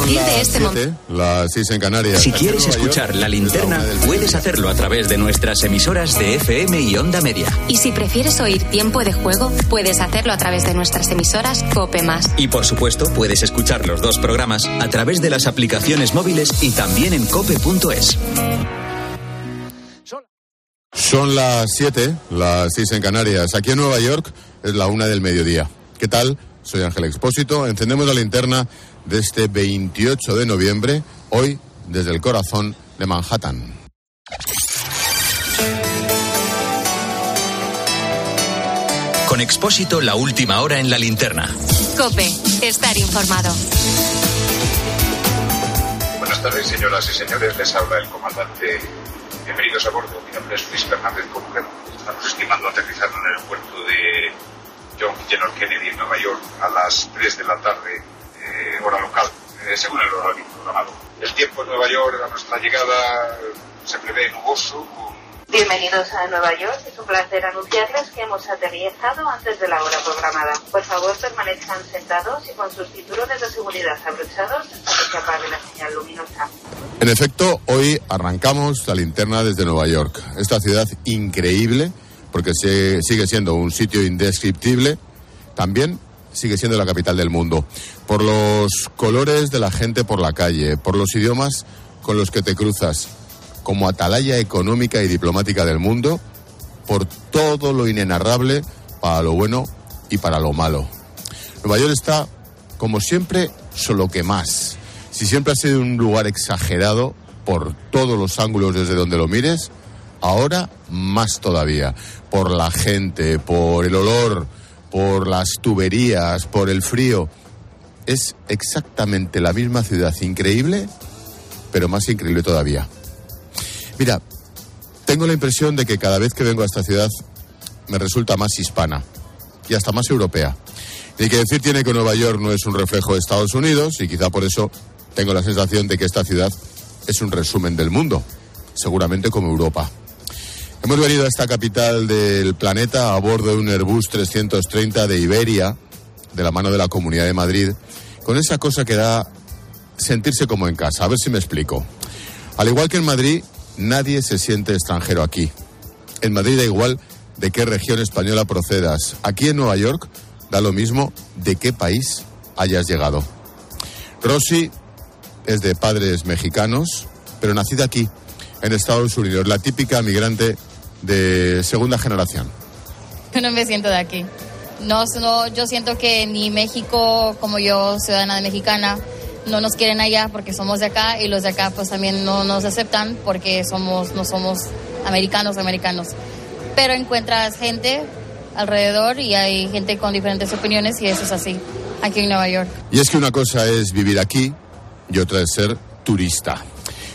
partir de este momento. Las 6 en Canarias. Si quieres escuchar la linterna, puedes hacerlo a través de nuestras emisoras de FM y Onda Media. Y si prefieres oír tiempo de juego, puedes hacerlo a través de nuestras emisoras Cope Más. Y por supuesto, puedes escuchar los dos programas a través de las aplicaciones móviles y también en cope.es. Son las 7, las 6 en Canarias. Aquí en Nueva York es la una del mediodía. ¿Qué tal? Soy Ángel Expósito. Encendemos la linterna de este 28 de noviembre, hoy desde el corazón de Manhattan. Con Expósito, la última hora en la linterna. Cope, estar informado. Buenas tardes, señoras y señores. Les habla el comandante. Bienvenidos a bordo. Mi nombre es Luis Fernández Comujer. Estamos estimando aterrizar en el aeropuerto de John F. Kennedy en Nueva York a las 3 de la tarde, eh, hora local, eh, según el horario programado. El tiempo en Nueva York a nuestra llegada se prevé nuboso, con Bienvenidos a Nueva York. Es un placer anunciarles que hemos aterrizado antes de la hora programada. Por favor, permanezcan sentados y con sus cinturones de seguridad abrochados hasta que se apague la señal luminosa. En efecto, hoy arrancamos la linterna desde Nueva York. Esta ciudad increíble, porque se- sigue siendo un sitio indescriptible, también sigue siendo la capital del mundo. Por los colores de la gente por la calle, por los idiomas con los que te cruzas, como atalaya económica y diplomática del mundo, por todo lo inenarrable para lo bueno y para lo malo. Nueva York está, como siempre, solo que más. Si siempre ha sido un lugar exagerado por todos los ángulos desde donde lo mires, ahora más todavía. Por la gente, por el olor, por las tuberías, por el frío. Es exactamente la misma ciudad increíble, pero más increíble todavía. Mira, tengo la impresión de que cada vez que vengo a esta ciudad me resulta más hispana y hasta más europea. Y que decir tiene que Nueva York no es un reflejo de Estados Unidos y quizá por eso tengo la sensación de que esta ciudad es un resumen del mundo, seguramente como Europa. Hemos venido a esta capital del planeta a bordo de un Airbus 330 de Iberia, de la mano de la Comunidad de Madrid, con esa cosa que da sentirse como en casa. A ver si me explico. Al igual que en Madrid, nadie se siente extranjero aquí. En Madrid da igual de qué región española procedas. Aquí en Nueva York da lo mismo de qué país hayas llegado. Rosy es de padres mexicanos, pero nacida aquí, en Estados Unidos, la típica migrante de segunda generación. Yo no me siento de aquí. No, no, yo siento que ni México, como yo, ciudadana mexicana, no nos quieren allá porque somos de acá y los de acá pues también no nos aceptan porque somos, no somos americanos, americanos. Pero encuentras gente alrededor y hay gente con diferentes opiniones y eso es así, aquí en Nueva York. Y es que una cosa es vivir aquí y otra es ser turista.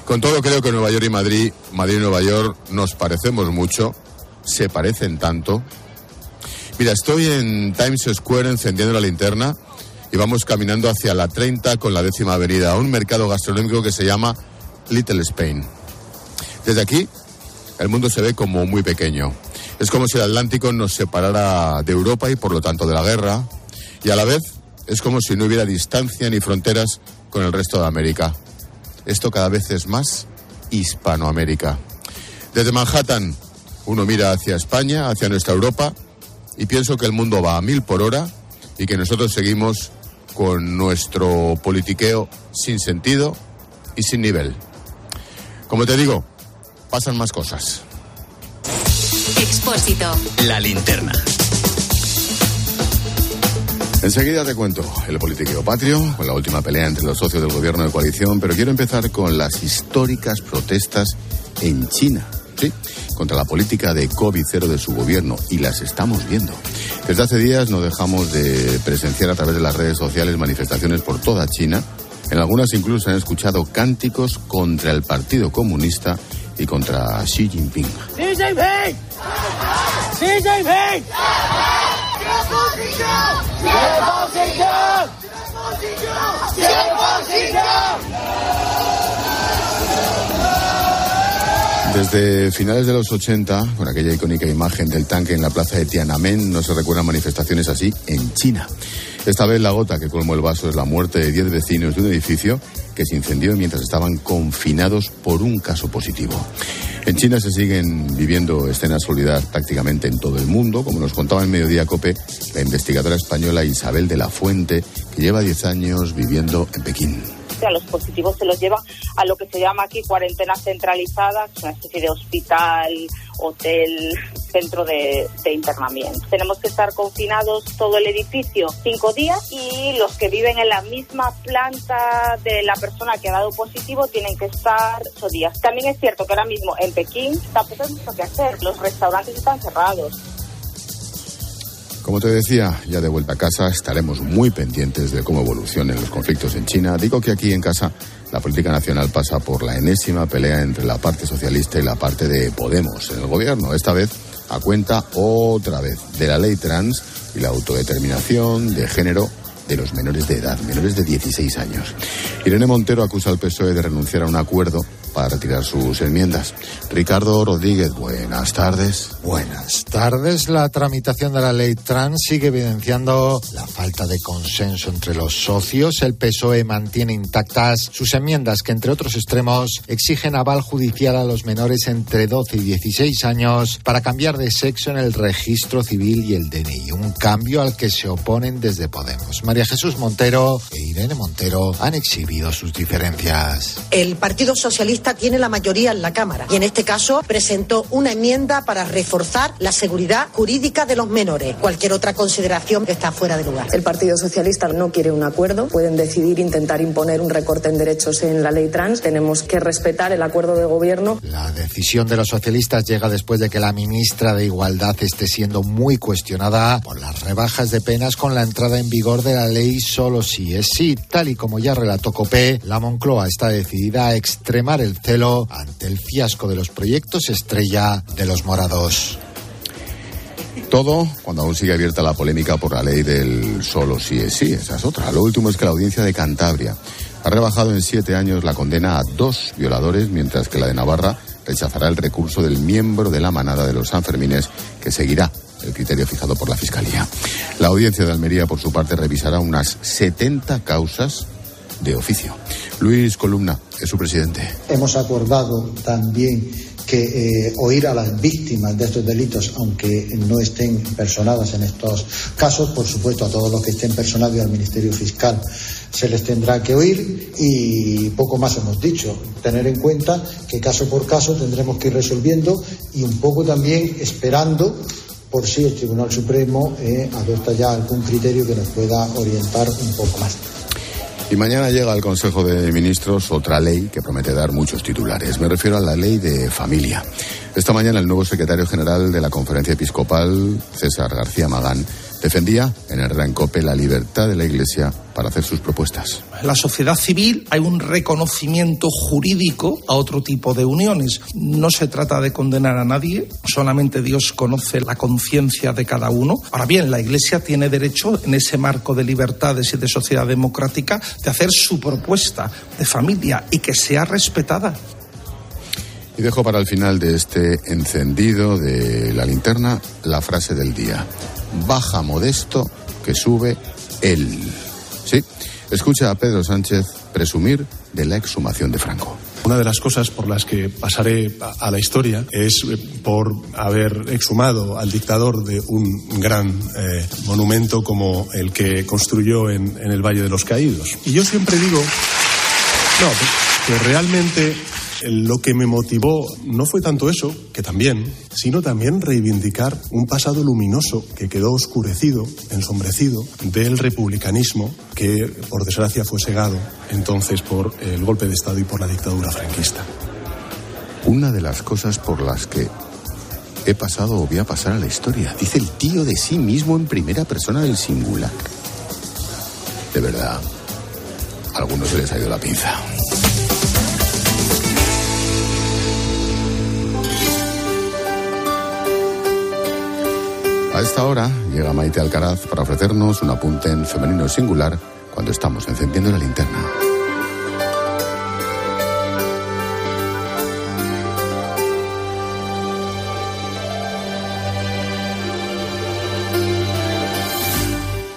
Con todo creo que Nueva York y Madrid, Madrid y Nueva York nos parecemos mucho, se parecen tanto. Mira, estoy en Times Square encendiendo la linterna y vamos caminando hacia la 30 con la décima avenida, a un mercado gastronómico que se llama Little Spain. Desde aquí, el mundo se ve como muy pequeño. Es como si el Atlántico nos separara de Europa y por lo tanto de la guerra, y a la vez es como si no hubiera distancia ni fronteras con el resto de América. Esto cada vez es más Hispanoamérica. Desde Manhattan uno mira hacia España, hacia nuestra Europa, y pienso que el mundo va a mil por hora y que nosotros seguimos con nuestro politiqueo sin sentido y sin nivel. Como te digo, pasan más cosas. Expósito. La linterna. Enseguida te cuento el politiqueo patrio, con la última pelea entre los socios del gobierno de coalición, pero quiero empezar con las históricas protestas en China. Sí, contra la política de COVID-0 de su gobierno, y las estamos viendo. Desde hace días no dejamos de presenciar a través de las redes sociales manifestaciones por toda China. En algunas incluso se han escuchado cánticos contra el Partido Comunista y contra Xi Jinping. Desde finales de los 80, con aquella icónica imagen del tanque en la plaza de Tiananmen, no se recuerdan manifestaciones así en China. Esta vez la gota que colmó el vaso es la muerte de 10 vecinos de un edificio que se incendió mientras estaban confinados por un caso positivo. En China se siguen viviendo escenas olvidadas prácticamente en todo el mundo, como nos contaba en Mediodía Cope la investigadora española Isabel de la Fuente, que lleva 10 años viviendo en Pekín a los positivos se los lleva a lo que se llama aquí cuarentena centralizada, una especie de hospital, hotel, centro de, internamiento. Tenemos que estar confinados todo el edificio cinco días y los que viven en la misma planta de la persona que ha dado positivo tienen que estar ocho días. También es cierto que ahora mismo en Pekín tampoco hay mucho que hacer, los restaurantes están cerrados. Como te decía, ya de vuelta a casa estaremos muy pendientes de cómo evolucionen los conflictos en China. Digo que aquí en casa la política nacional pasa por la enésima pelea entre la parte socialista y la parte de Podemos en el gobierno. Esta vez a cuenta otra vez de la ley trans y la autodeterminación de género de los menores de edad, menores de 16 años. Irene Montero acusa al PSOE de renunciar a un acuerdo para retirar sus enmiendas. Ricardo Rodríguez, buenas tardes. Buenas tardes. La tramitación de la ley trans sigue evidenciando la falta de consenso entre los socios. El PSOE mantiene intactas sus enmiendas que, entre otros extremos, exigen aval judicial a los menores entre 12 y 16 años para cambiar de sexo en el registro civil y el DNI. Un cambio al que se oponen desde Podemos. María Jesús Montero e Irene Montero han exhibido sus diferencias. El Partido Socialista tiene la mayoría en la Cámara y en este caso presentó una enmienda para reforzar la seguridad jurídica de los menores. Cualquier otra consideración está fuera de lugar. El Partido Socialista no quiere un acuerdo. Pueden decidir intentar imponer un recorte en derechos en la ley trans. Tenemos que respetar el acuerdo de gobierno. La decisión de los socialistas llega después de que la ministra de Igualdad esté siendo muy cuestionada por las rebajas de penas con la entrada en vigor de la ley solo si es sí. Tal y como ya relató Copé, la Moncloa está decidida a extremar el celo ante el fiasco de los proyectos estrella de los morados. Todo cuando aún sigue abierta la polémica por la ley del solo sí es sí, esa es otra. Lo último es que la audiencia de Cantabria ha rebajado en siete años la condena a dos violadores, mientras que la de Navarra rechazará el recurso del miembro de la manada de los Sanfermines, que seguirá el criterio fijado por la Fiscalía. La audiencia de Almería, por su parte, revisará unas 70 causas de oficio. Luis Columna es su presidente. Hemos acordado también que eh, oír a las víctimas de estos delitos, aunque no estén personadas en estos casos, por supuesto a todos los que estén personados y al Ministerio Fiscal se les tendrá que oír y poco más hemos dicho. Tener en cuenta que caso por caso tendremos que ir resolviendo y un poco también esperando por si el Tribunal Supremo eh, adopta ya algún criterio que nos pueda orientar un poco más. Y mañana llega al Consejo de Ministros otra ley que promete dar muchos titulares. Me refiero a la ley de familia. Esta mañana el nuevo secretario general de la Conferencia Episcopal, César García Magán, defendía en el Rancope la libertad de la Iglesia para hacer sus propuestas. En la sociedad civil hay un reconocimiento jurídico a otro tipo de uniones. No se trata de condenar a nadie, solamente Dios conoce la conciencia de cada uno. Ahora bien, la Iglesia tiene derecho, en ese marco de libertades y de sociedad democrática, de hacer su propuesta de familia y que sea respetada. Y dejo para el final de este encendido de la linterna la frase del día. Baja modesto que sube él. Sí, escucha a Pedro Sánchez presumir de la exhumación de Franco. Una de las cosas por las que pasaré a la historia es eh, por haber exhumado al dictador de un gran eh, monumento como el que construyó en, en, el Valle de los Caídos. Y yo siempre digo, no, que realmente lo que me motivó no fue tanto eso, que también, sino también reivindicar un pasado luminoso que quedó oscurecido, ensombrecido, del republicanismo que, por desgracia, fue segado entonces por el golpe de Estado y por la dictadura franquista. Una de las cosas por las que he pasado o voy a pasar a la historia, dice el tío de sí mismo en primera persona del singular. De verdad, a algunos se les ha ido la pinza. A esta hora llega Maite Alcaraz para ofrecernos un apunte en femenino singular cuando estamos encendiendo la linterna.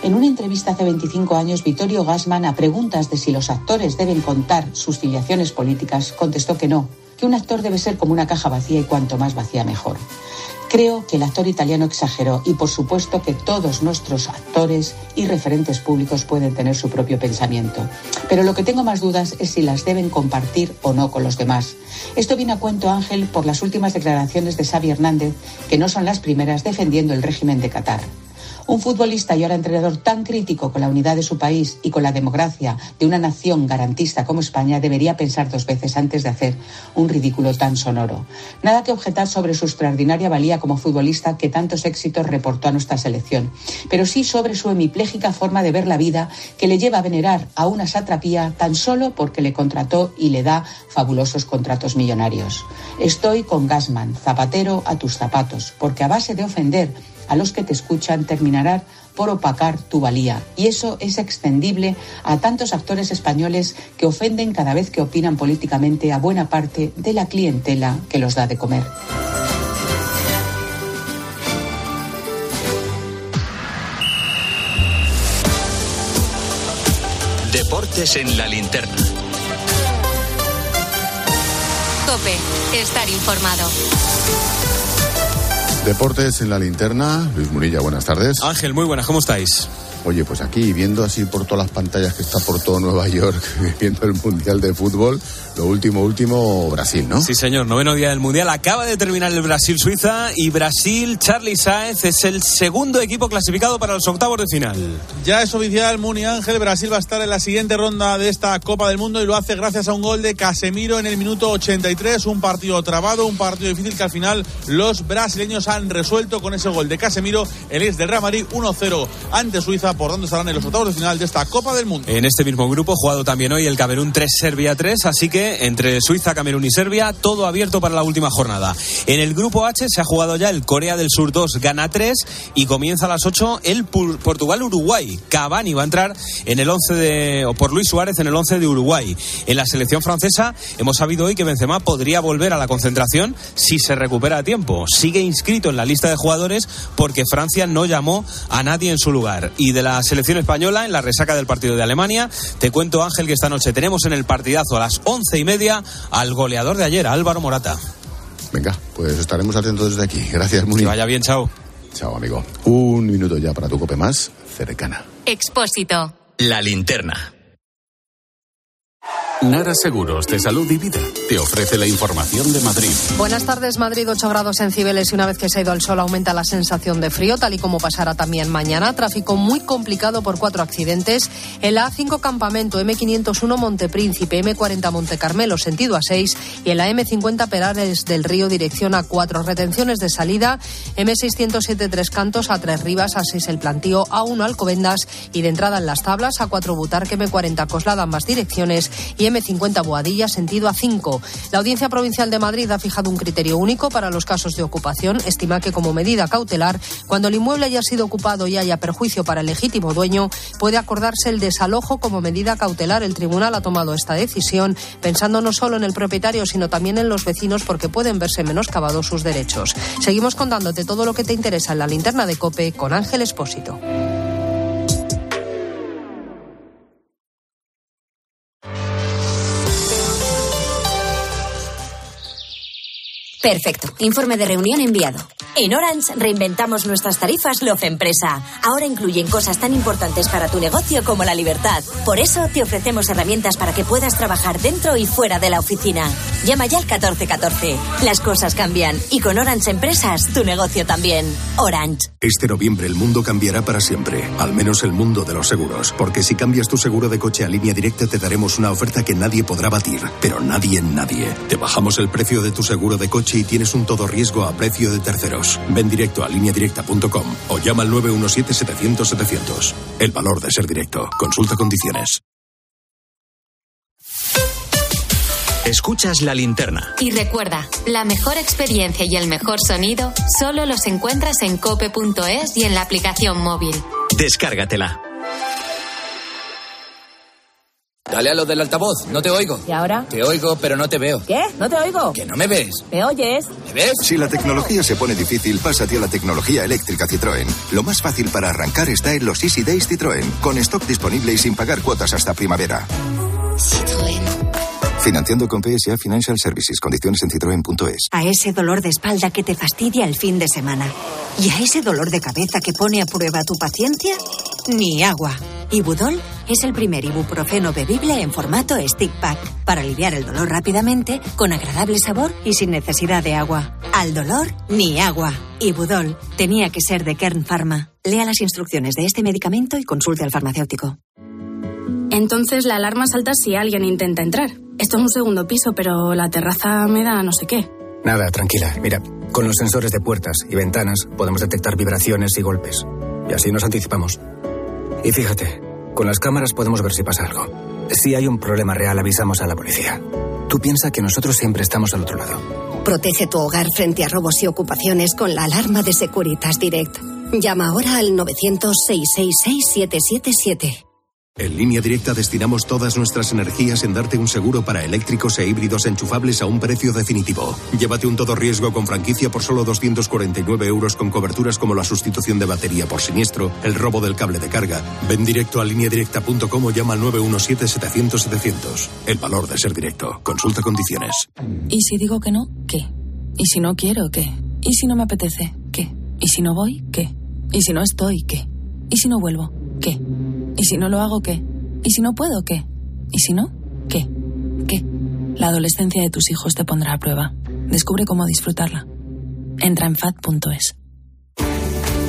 En una entrevista hace 25 años, Vittorio Gassman, a preguntas de si los actores deben contar sus filiaciones políticas, contestó que no, que un actor debe ser como una caja vacía y cuanto más vacía mejor. Creo que el actor italiano exageró y por supuesto que todos nuestros actores y referentes públicos pueden tener su propio pensamiento. Pero lo que tengo más dudas es si las deben compartir o no con los demás. Esto viene a cuento, Ángel, por las últimas declaraciones de Xavi Hernández, que no son las primeras defendiendo el régimen de Qatar. Un futbolista y ahora entrenador tan crítico con la unidad de su país y con la democracia de una nación garantista como España debería pensar dos veces antes de hacer un ridículo tan sonoro. Nada que objetar sobre su extraordinaria valía como futbolista que tantos éxitos reportó a nuestra selección, pero sí sobre su hemipléjica forma de ver la vida que le lleva a venerar a una satrapía tan solo porque le contrató y le da fabulosos contratos millonarios. Estoy con Gasman, zapatero a tus zapatos, porque a base de ofender a los que te escuchan terminarán por opacar tu valía. Y eso es extendible a tantos actores españoles que ofenden cada vez que opinan políticamente a buena parte de la clientela que los da de comer. Deportes en la linterna. Cope, estar informado. Deportes en la linterna. Luis Munilla, buenas tardes. Ángel, muy buenas, ¿cómo estáis? Oye, pues aquí viendo así por todas las pantallas que está por todo Nueva York, viendo el Mundial de Fútbol, lo último, último, Brasil, ¿no? Sí, señor, noveno día del Mundial. Acaba de terminar el Brasil-Suiza y Brasil, Charlie Sáez, es el segundo equipo clasificado para los octavos de final. Ya es oficial, Muni Ángel, Brasil va a estar en la siguiente ronda de esta Copa del Mundo y lo hace gracias a un gol de Casemiro en el minuto 83, un partido trabado, un partido difícil que al final los brasileños han resuelto con ese gol de Casemiro, el ex del Real Madrid 1-0 ante Suiza, por donde estarán en los octavos de final de esta Copa del Mundo. En este mismo grupo, jugado también hoy el Camerún 3, Serbia 3, así que entre Suiza, Camerún y Serbia, todo abierto para la última jornada. En el grupo H se ha jugado ya el Corea del Sur 2, gana 3 y comienza a las 8 el Portugal-Uruguay. Cavani va a entrar en el 11 de, o por Luis Suárez en el 11 de Uruguay. En la selección francesa hemos sabido hoy que Benzema podría volver a la concentración si se recupera a tiempo. Sigue inscrito en la lista de jugadores porque Francia no llamó a nadie en su lugar. Y de la selección española, en la resaca del partido de Alemania, te cuento Ángel que esta noche tenemos en el partidazo a las once y media al goleador de ayer, Álvaro Morata. Venga, pues estaremos atentos desde aquí. Gracias, Muni. Que vaya bien, chao. Chao, amigo. Un minuto ya para tu cope más cercana. Expósito. La linterna. Nara Seguros de Salud y Vida te ofrece la información de Madrid. Buenas tardes, Madrid, 8 grados en Cibeles y una vez que se ha ido el sol aumenta la sensación de frío, tal y como pasará también mañana. Tráfico muy complicado por cuatro accidentes. En la A5 Campamento, M501 Montepríncipe, M40 Monte Carmelo, sentido A6 y en la M50 Perares del Río, dirección a 4. Retenciones de salida, M607 Tres Cantos, a Tres Rivas, a 6 El Plantío, A1 Alcobendas y de entrada en las tablas, a 4 Butarque, M40 Coslada, ambas direcciones y M50 Boadilla, sentido A5. La Audiencia Provincial de Madrid ha fijado un criterio único para los casos de ocupación. Estima que como medida cautelar, cuando el inmueble haya sido ocupado y haya perjuicio para el legítimo dueño, puede acordarse el desalojo como medida cautelar. El tribunal ha tomado esta decisión pensando no solo en el propietario, sino también en los vecinos porque pueden verse menoscabados sus derechos. Seguimos contándote todo lo que te interesa en la linterna de Cope con Ángel Espósito. Perfecto. Informe de reunión enviado. En Orange reinventamos nuestras tarifas Love Empresa. Ahora incluyen cosas tan importantes para tu negocio como la libertad. Por eso te ofrecemos herramientas para que puedas trabajar dentro y fuera de la oficina. Llama ya al 1414. Las cosas cambian y con Orange Empresas tu negocio también. Orange. Este noviembre el mundo cambiará para siempre, al menos el mundo de los seguros, porque si cambias tu seguro de coche a línea directa te daremos una oferta que nadie podrá batir, pero nadie en nadie. Te bajamos el precio de tu seguro de coche y tienes un todo riesgo a precio de terceros. Ven directo a lineadirecta.com o llama al 917-700-700. El valor de ser directo. Consulta condiciones. Escuchas la linterna. Y recuerda, la mejor experiencia y el mejor sonido solo los encuentras en cope.es y en la aplicación móvil. Descárgatela. Dale a lo del altavoz, no te oigo. ¿Y ahora? Te oigo, pero no te veo. ¿Qué? ¿No te oigo? Que no me ves. ¿Me oyes? ¿Me ves? Si la tecnología se pone difícil, pásate a la tecnología eléctrica Citroën. Lo más fácil para arrancar está en los Easy Days Citroën, con stock disponible y sin pagar cuotas hasta primavera. Financiando con PSA Financial Services. Condiciones en citroen.es. A ese dolor de espalda que te fastidia el fin de semana. Y a ese dolor de cabeza que pone a prueba tu paciencia, ni agua. Ibudol es el primer ibuprofeno bebible en formato stick pack para aliviar el dolor rápidamente, con agradable sabor y sin necesidad de agua. Al dolor, ni agua. Ibudol tenía que ser de Kern Pharma. Lea las instrucciones de este medicamento y consulte al farmacéutico. Entonces la alarma salta si alguien intenta entrar. Esto es un segundo piso, pero la terraza me da no sé qué. Nada, tranquila. Mira, con los sensores de puertas y ventanas podemos detectar vibraciones y golpes. Y así nos anticipamos. Y fíjate, con las cámaras podemos ver si pasa algo. Si hay un problema real, avisamos a la policía. Tú piensa que nosotros siempre estamos al otro lado. Protege tu hogar frente a robos y ocupaciones con la alarma de Securitas Direct. Llama ahora al 900-666-777. En línea directa destinamos todas nuestras energías en darte un seguro para eléctricos e híbridos enchufables a un precio definitivo. Llévate un todo riesgo con franquicia por solo 249 euros con coberturas como la sustitución de batería por siniestro, el robo del cable de carga. Ven directo a lineadirecta.com o llama al 917-700-700. El valor de ser directo. Consulta condiciones. ¿Y si digo que no? ¿Qué? ¿Y si no quiero? ¿Qué? ¿Y si no me apetece? ¿Qué? ¿Y si no voy? ¿Qué? ¿Y si no estoy? ¿Qué? ¿Y si no vuelvo? ¿Qué? ¿Y si no lo hago qué? ¿Y si no puedo qué? ¿Y si no? ¿Qué? ¿Qué? La adolescencia de tus hijos te pondrá a prueba. Descubre cómo disfrutarla. Entra en fat.es.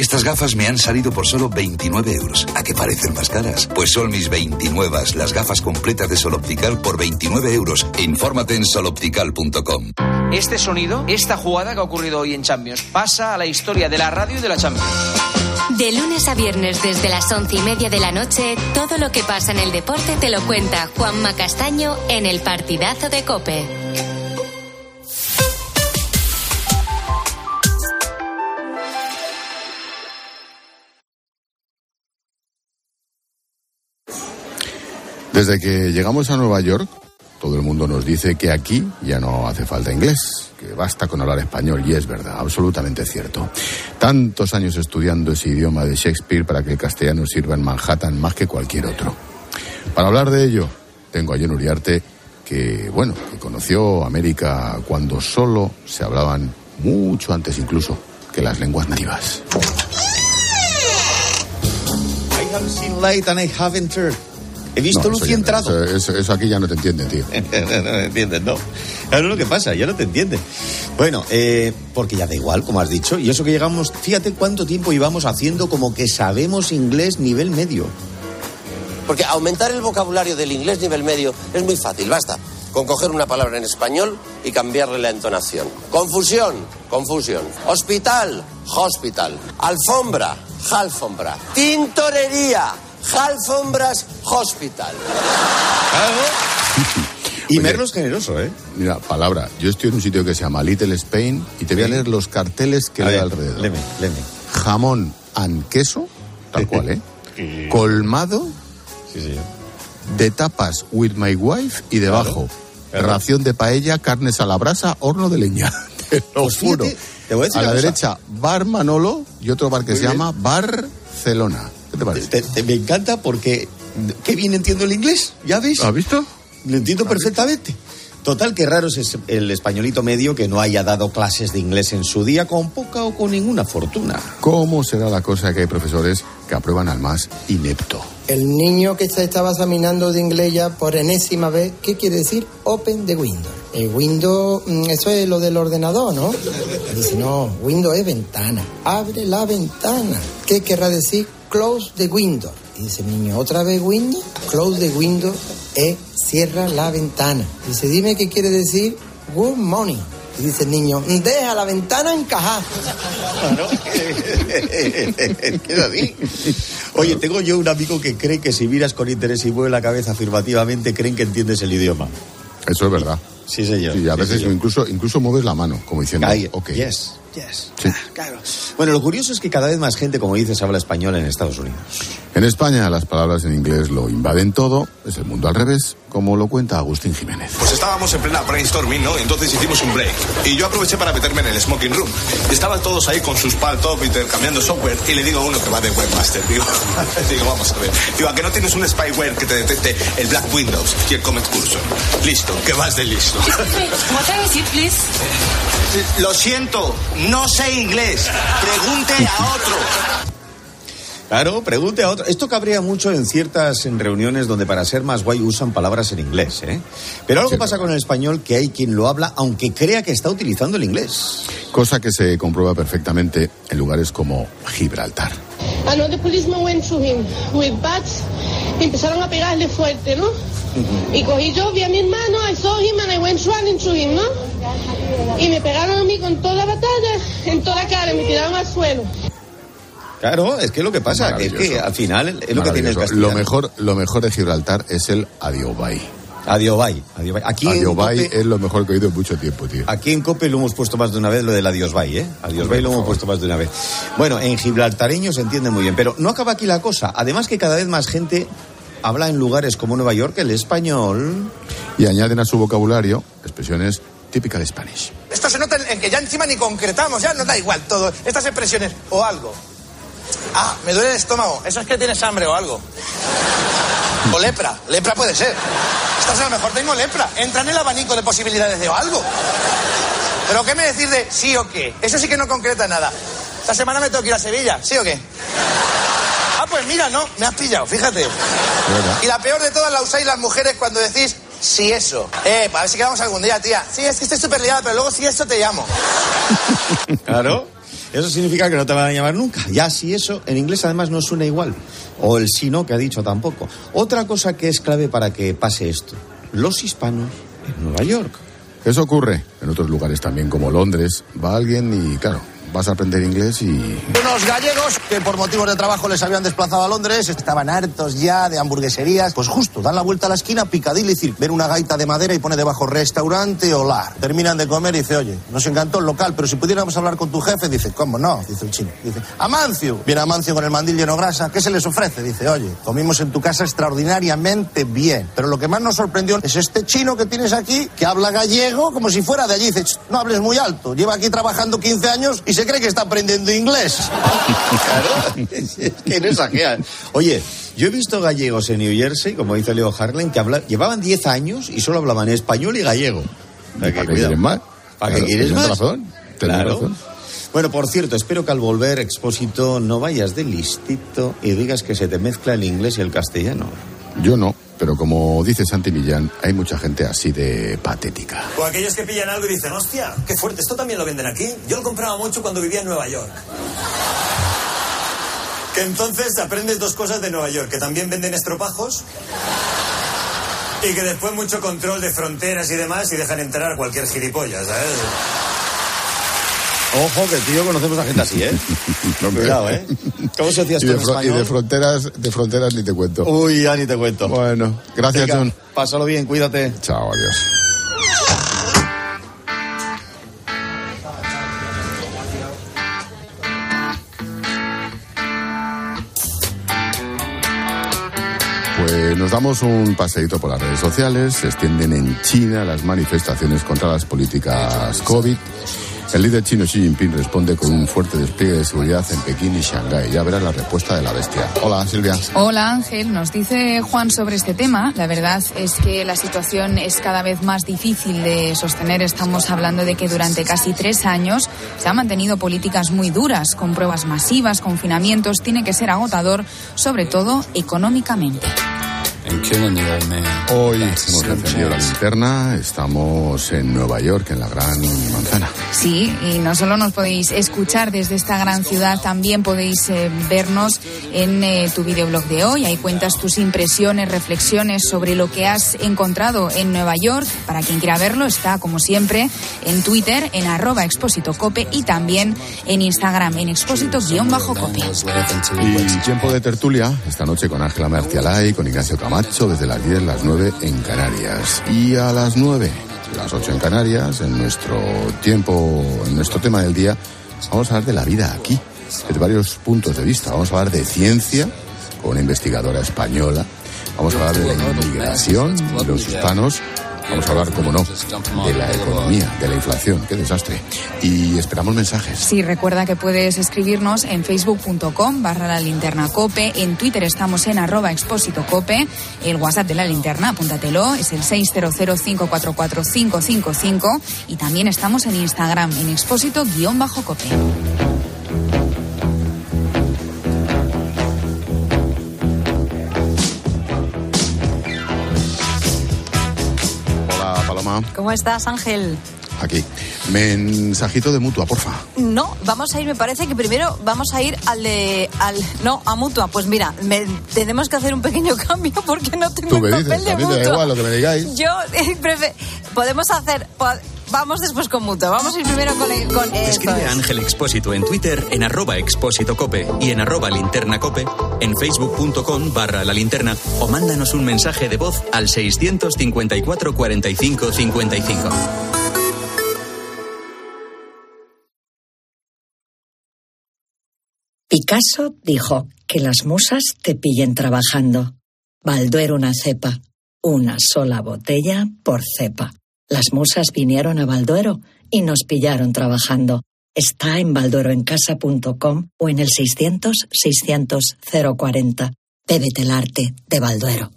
Estas gafas me han salido por solo 29 euros. ¿A qué parecen más caras? Pues son mis 29, las gafas completas de Sol Optical por 29 euros. Infórmate en soloptical.com. Este sonido, esta jugada que ha ocurrido hoy en Champions, pasa a la historia de la radio y de la Champions. De lunes a viernes desde las once y media de la noche, todo lo que pasa en el deporte te lo cuenta Juanma Castaño en el partidazo de Cope. Desde que llegamos a Nueva York, todo el mundo nos dice que aquí ya no hace falta inglés, que basta con hablar español, y es verdad, absolutamente cierto. Tantos años estudiando ese idioma de Shakespeare para que el castellano sirva en Manhattan más que cualquier otro. Para hablar de ello, tengo a John Uriarte, que, bueno, que conoció América cuando solo se hablaban mucho antes incluso que las lenguas nativas. I have seen light and I haven't heard. He visto No, luz y entrado. Eso, eso- eso aquí ya no te entienden, tío. no, no me entiendes, no. Claro, lo que pasa, ya no te entiende. Bueno, eh, porque ya da igual, como has dicho. Y eso que llegamos, fíjate cuánto tiempo llevamos haciendo como que sabemos inglés nivel medio. Porque aumentar el vocabulario del inglés nivel medio es muy fácil, basta con coger una palabra en español y cambiarle la entonación. Confusión, confusión. Hospital, hospital. Alfombra, alfombra. Tintorería, alfombras, hospital. Y Merlo generoso, ¿eh? Mira, palabra. Yo estoy en un sitio que se llama Little Spain y te voy a leer los carteles que hay alrededor. léeme, léeme. Jamón and queso, tal cual, ¿eh? Colmado. De tapas with my wife y debajo. Claro. Ración de paella, carnes a la brasa, horno de leña. Te lo Pues juro. fíjate, te voy a decir la cosa. derecha, Bar Manolo y otro bar que Muy se bien. llama Barcelona. ¿Qué te parece? Te- te- me encanta porque qué bien entiendo el inglés, ¿ya ves? ¿Has visto? Lo entiendo perfectamente. Total, que raro es el españolito medio que no haya dado clases de inglés en su día con poca o con ninguna fortuna. ¿Cómo será la cosa que hay profesores que aprueban al más inepto? El niño que se estaba examinando de inglés ya por enésima vez, ¿qué quiere decir? Open the window. El window, mm, eso es lo del ordenador, ¿no? Dice, no, window es ventana. Abre la ventana. ¿Qué querrá decir? Close the window. Dice el niño, ¿otra vez window? Close the window es cierra la ventana. Dice, dime qué quiere decir good morning. Y dice el niño, deja la ventana encajada. Claro. es así. Oye, tengo yo un amigo que cree que si miras con interés y mueve la cabeza afirmativamente, creen que entiendes el idioma. Eso es verdad. Sí, señor. Y a Sí, veces señor. incluso, incluso mueves la mano, como diciendo, Ahí, ok. Yes, yes. Ah, Claro. Bueno, lo curioso es que cada vez más gente, como dices, habla español en Estados Unidos. En España las palabras en inglés lo invaden todo, es el mundo al revés, como lo cuenta Agustín Jiménez. Pues estábamos en plena brainstorming, ¿no? Entonces hicimos un break. Y yo aproveché para meterme en el smoking room. Y estaban todos ahí con sus top intercambiando software. Y le digo a uno que va de webmaster, digo, digo, vamos a ver. Digo, ¿a que no tienes un spyware que te detecte el Black Windows y el Comet Cursor? Listo, que vas de listo. What time is it, please? Lo siento, no sé inglés. Pregunte a otro. Claro, pregunte a otro. Esto cabría mucho en ciertas en reuniones donde para ser más guay usan palabras en inglés, ¿eh? Pero algo pasa con el español que hay quien lo habla aunque crea que está utilizando el inglés. Cosa que se comprueba perfectamente en lugares como Gibraltar. Another policeman went to him with bats y empezaron a pegarle fuerte, ¿no? Y cogí yo, vi a mi hermano, I saw him and I went running to him, ¿no? Y me pegaron a mí con toda la batalla, en toda la cara, y me tiraron al suelo. Claro, es que lo que pasa es que al final es lo que tienes Maravilloso. Lo mejor, lo mejor de Gibraltar es el Adiobay. Adiobay. Adiobay. Aquí en Adiobay Cope- es lo mejor que he oído en mucho tiempo, tío. Aquí en COPE lo hemos puesto más de una vez, lo del adiós bye, ¿eh? Adiós bye lo hemos puesto más de una vez. Bueno, en gibraltareño se entiende muy bien, pero no acaba aquí la cosa. Además que cada vez más gente habla en lugares como Nueva York el español. Y añaden a su vocabulario expresiones típicas de Spanish. Esto se nota en que ya encima ni concretamos, ya nos da igual todo. Estas expresiones o algo. Ah, me duele el estómago. Eso es que tienes hambre o algo. O lepra. Lepra puede ser. Estás a lo mejor tengo lepra. Entra en el abanico de posibilidades de o algo. Pero ¿qué me decís de sí o qué? Eso sí que no concreta nada. Esta semana me tengo que ir a Sevilla, ¿sí o qué? Pues mira, no, me has pillado, fíjate. Y la peor de todas la usáis las mujeres cuando decís sí eso. Eh, a ver si quedamos algún día, tía. Sí, es que estoy súper liada, pero luego sí eso te llamo. Claro. Eso significa que no te van a llamar nunca. Ya si eso, en inglés además no suena igual. O el sí no que ha dicho tampoco. Otra cosa que es clave para que pase esto. Los hispanos en Nueva York. Eso ocurre en otros lugares también, como Londres. Va alguien y, claro, vas a aprender inglés y Unos gallegos que por motivos de trabajo les habían desplazado a Londres estaban hartos ya de hamburgueserías. Pues justo, dan la vuelta a la esquina, Piccadilly, decir, ven una gaita de madera y pone debajo restaurante o lar. Terminan de comer y dice, oye, nos encantó el local, pero si pudiéramos hablar con tu jefe, dice, ¿cómo no? Dice el chino. Dice, Amancio. Viene Amancio con el mandil lleno grasa. ¿Qué se les ofrece? Dice, oye, comimos en tu casa extraordinariamente bien. Pero lo que más nos sorprendió es este chino que tienes aquí, que habla gallego como si fuera de allí. Dice, "Ch, no hables muy alto. Lleva aquí trabajando 15 años y se cree que está aprendiendo inglés. Claro, es que no exageran. Oye, yo he visto gallegos en New Jersey, como dice Leo Harlan, que habla- llevaban 10 años y solo hablaban español y gallego. ¿Para qué quieres más? ¿Para qué quieres más? razón, Claro. razón. Bueno, por cierto, espero que al volver, Expósito, no vayas de listito y digas que se te mezcla el inglés y el castellano. Yo no. Pero como dice Santi Millán, hay mucha gente así de patética. O aquellos que pillan algo y dicen, hostia, qué fuerte, esto también lo venden aquí. Yo lo compraba mucho cuando vivía en Nueva York. Que entonces aprendes dos cosas de Nueva York, que también venden estropajos y que después mucho control de fronteras y demás y dejan entrar a cualquier gilipollas, ¿sabes? Ojo, que y yo conocemos a gente así, ¿eh? Cuidado, ¿eh? ¿Cómo se hacía Y esto de, en fro- y de fronteras, de fronteras ni te cuento. Uy, ya ni te cuento. Bueno, gracias, Venga, John. Pásalo bien, cuídate. Chao, adiós. Pues nos damos un paseíto por las redes sociales. Se extienden en China las manifestaciones contra las políticas COVID. El líder chino Xi Jinping responde con un fuerte despliegue de seguridad en Pekín y Shanghái. Ya verás la respuesta de la bestia. Hola, Silvia. Hola Ángel, nos dice Juan sobre este tema. La verdad es que la situación es cada vez más difícil de sostener. Estamos hablando de que durante casi tres años se han mantenido políticas muy duras, con pruebas masivas, confinamientos. Tiene que ser agotador, sobre todo económicamente. Hoy hemos encendido la linterna, estamos en Nueva York, en la Gran Manzana. Sí, y no solo nos podéis escuchar desde esta gran ciudad, también podéis eh, vernos en eh, tu videoblog de hoy. Ahí cuentas tus impresiones, reflexiones sobre lo que has encontrado en Nueva York. Para quien quiera verlo, está como siempre en Twitter, en arroba expósito cope y también en Instagram, en expósito-cope. Y tiempo de tertulia, esta noche con Ángela Marcialay, con Ignacio Camacho, desde las 10, las 9 en Canarias. Y a las 9, las 8 en Canarias, en nuestro tiempo, en nuestro tema del día, vamos a hablar de la vida aquí, desde varios puntos de vista. Vamos a hablar de ciencia, con una investigadora española. Vamos a hablar de la inmigración, de los hispanos. Vamos a hablar, como no, de la economía, de la inflación. Qué desastre. Y esperamos mensajes. Sí, recuerda que puedes escribirnos en facebook.com barra la linterna cope, en Twitter estamos en arroba expósito cope, el WhatsApp de la linterna, apúntatelo, es el 600544555 y también estamos en Instagram en expósito guion bajo cope. ¿Cómo estás, Ángel? Aquí. Mensajito de mutua, porfa. No, vamos a ir, me parece que primero vamos a ir al de. Al, no, a mutua. Pues mira, me- tenemos que hacer un pequeño cambio porque no tengo Tú me el dices, papel de a mí me da mutua. igual lo que me digáis. Yo eh, prefe- podemos hacer. Vamos después con mutua. Vamos a ir primero con. el- con esto Escribe es. a Ángel Expósito en Twitter en arroba expósito cope y en arroba linterna cope, en facebook.com barra la linterna o mándanos un mensaje de voz al 654 45 55. Picasso dijo que las musas te pillen trabajando. Balduero una cepa, una sola botella por cepa. Las musas vinieron a Balduero y nos pillaron trabajando. Está en baldueroencasa.com o en el 600 600 040. Bébete el arte de Balduero.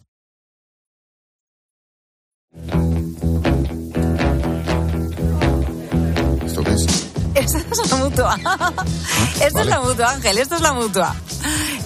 ¿Esto qué es? Esta es la mutua. Esta es vale. la mutua, Ángel. Esta es la mutua.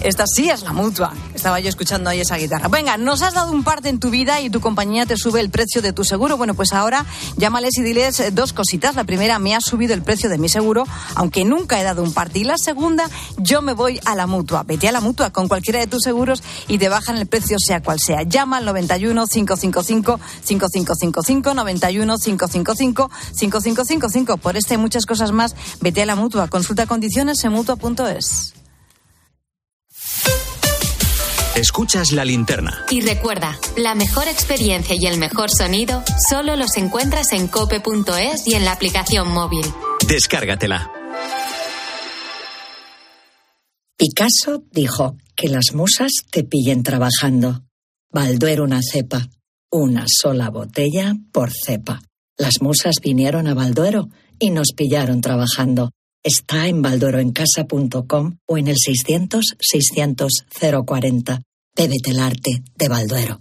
Esta sí es la mutua. Estaba yo escuchando ahí esa guitarra. Venga, nos has dado un parte en tu vida y tu compañía te sube el precio de tu seguro. Bueno, pues ahora llámales y diles eh, dos cositas. La primera, me ha subido el precio de mi seguro, aunque nunca he dado un parte. Y la segunda, yo me voy a la mutua. Vete a la mutua con cualquiera de tus seguros y te bajan el precio, sea cual sea. Llama al 91 555 5555 91 555 5555. Por este y muchas cosas más, vete a la mutua. Consulta condiciones en mutua.es. Escuchas la linterna. Y recuerda, la mejor experiencia y el mejor sonido solo los encuentras en cope.es y en la aplicación móvil. Descárgatela. Picasso dijo que las musas te pillen trabajando. Balduero una cepa, una sola botella por cepa. Las musas vinieron a Balduero y nos pillaron trabajando. Está en baldueroencasa.com o en el 600 600 040. Bébete el arte de Balduero.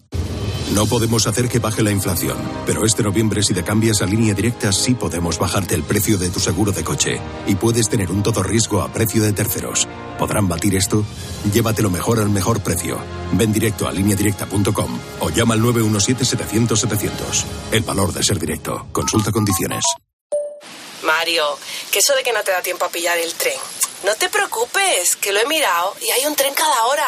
No podemos hacer que baje la inflación, pero este noviembre si te cambias a línea directa sí podemos bajarte el precio de tu seguro de coche y puedes tener un todo riesgo a precio de terceros. ¿Podrán batir esto? Llévatelo mejor al mejor precio. Ven directo a lineadirecta.com o llama al 917-700-700. El valor de ser directo. Consulta condiciones. Mario, que eso de que no te da tiempo a pillar el tren. No te preocupes, que lo he mirado y hay un tren cada hora.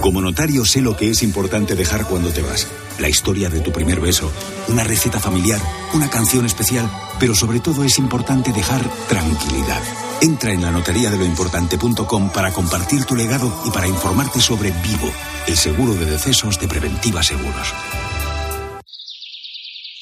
Como notario sé lo que es importante dejar cuando te vas. La historia de tu primer beso, una receta familiar, una canción especial, pero sobre todo es importante dejar tranquilidad. Entra en la notaría de lo importante.com para compartir tu legado y para informarte sobre Vivo, el seguro de decesos de Preventiva Seguros.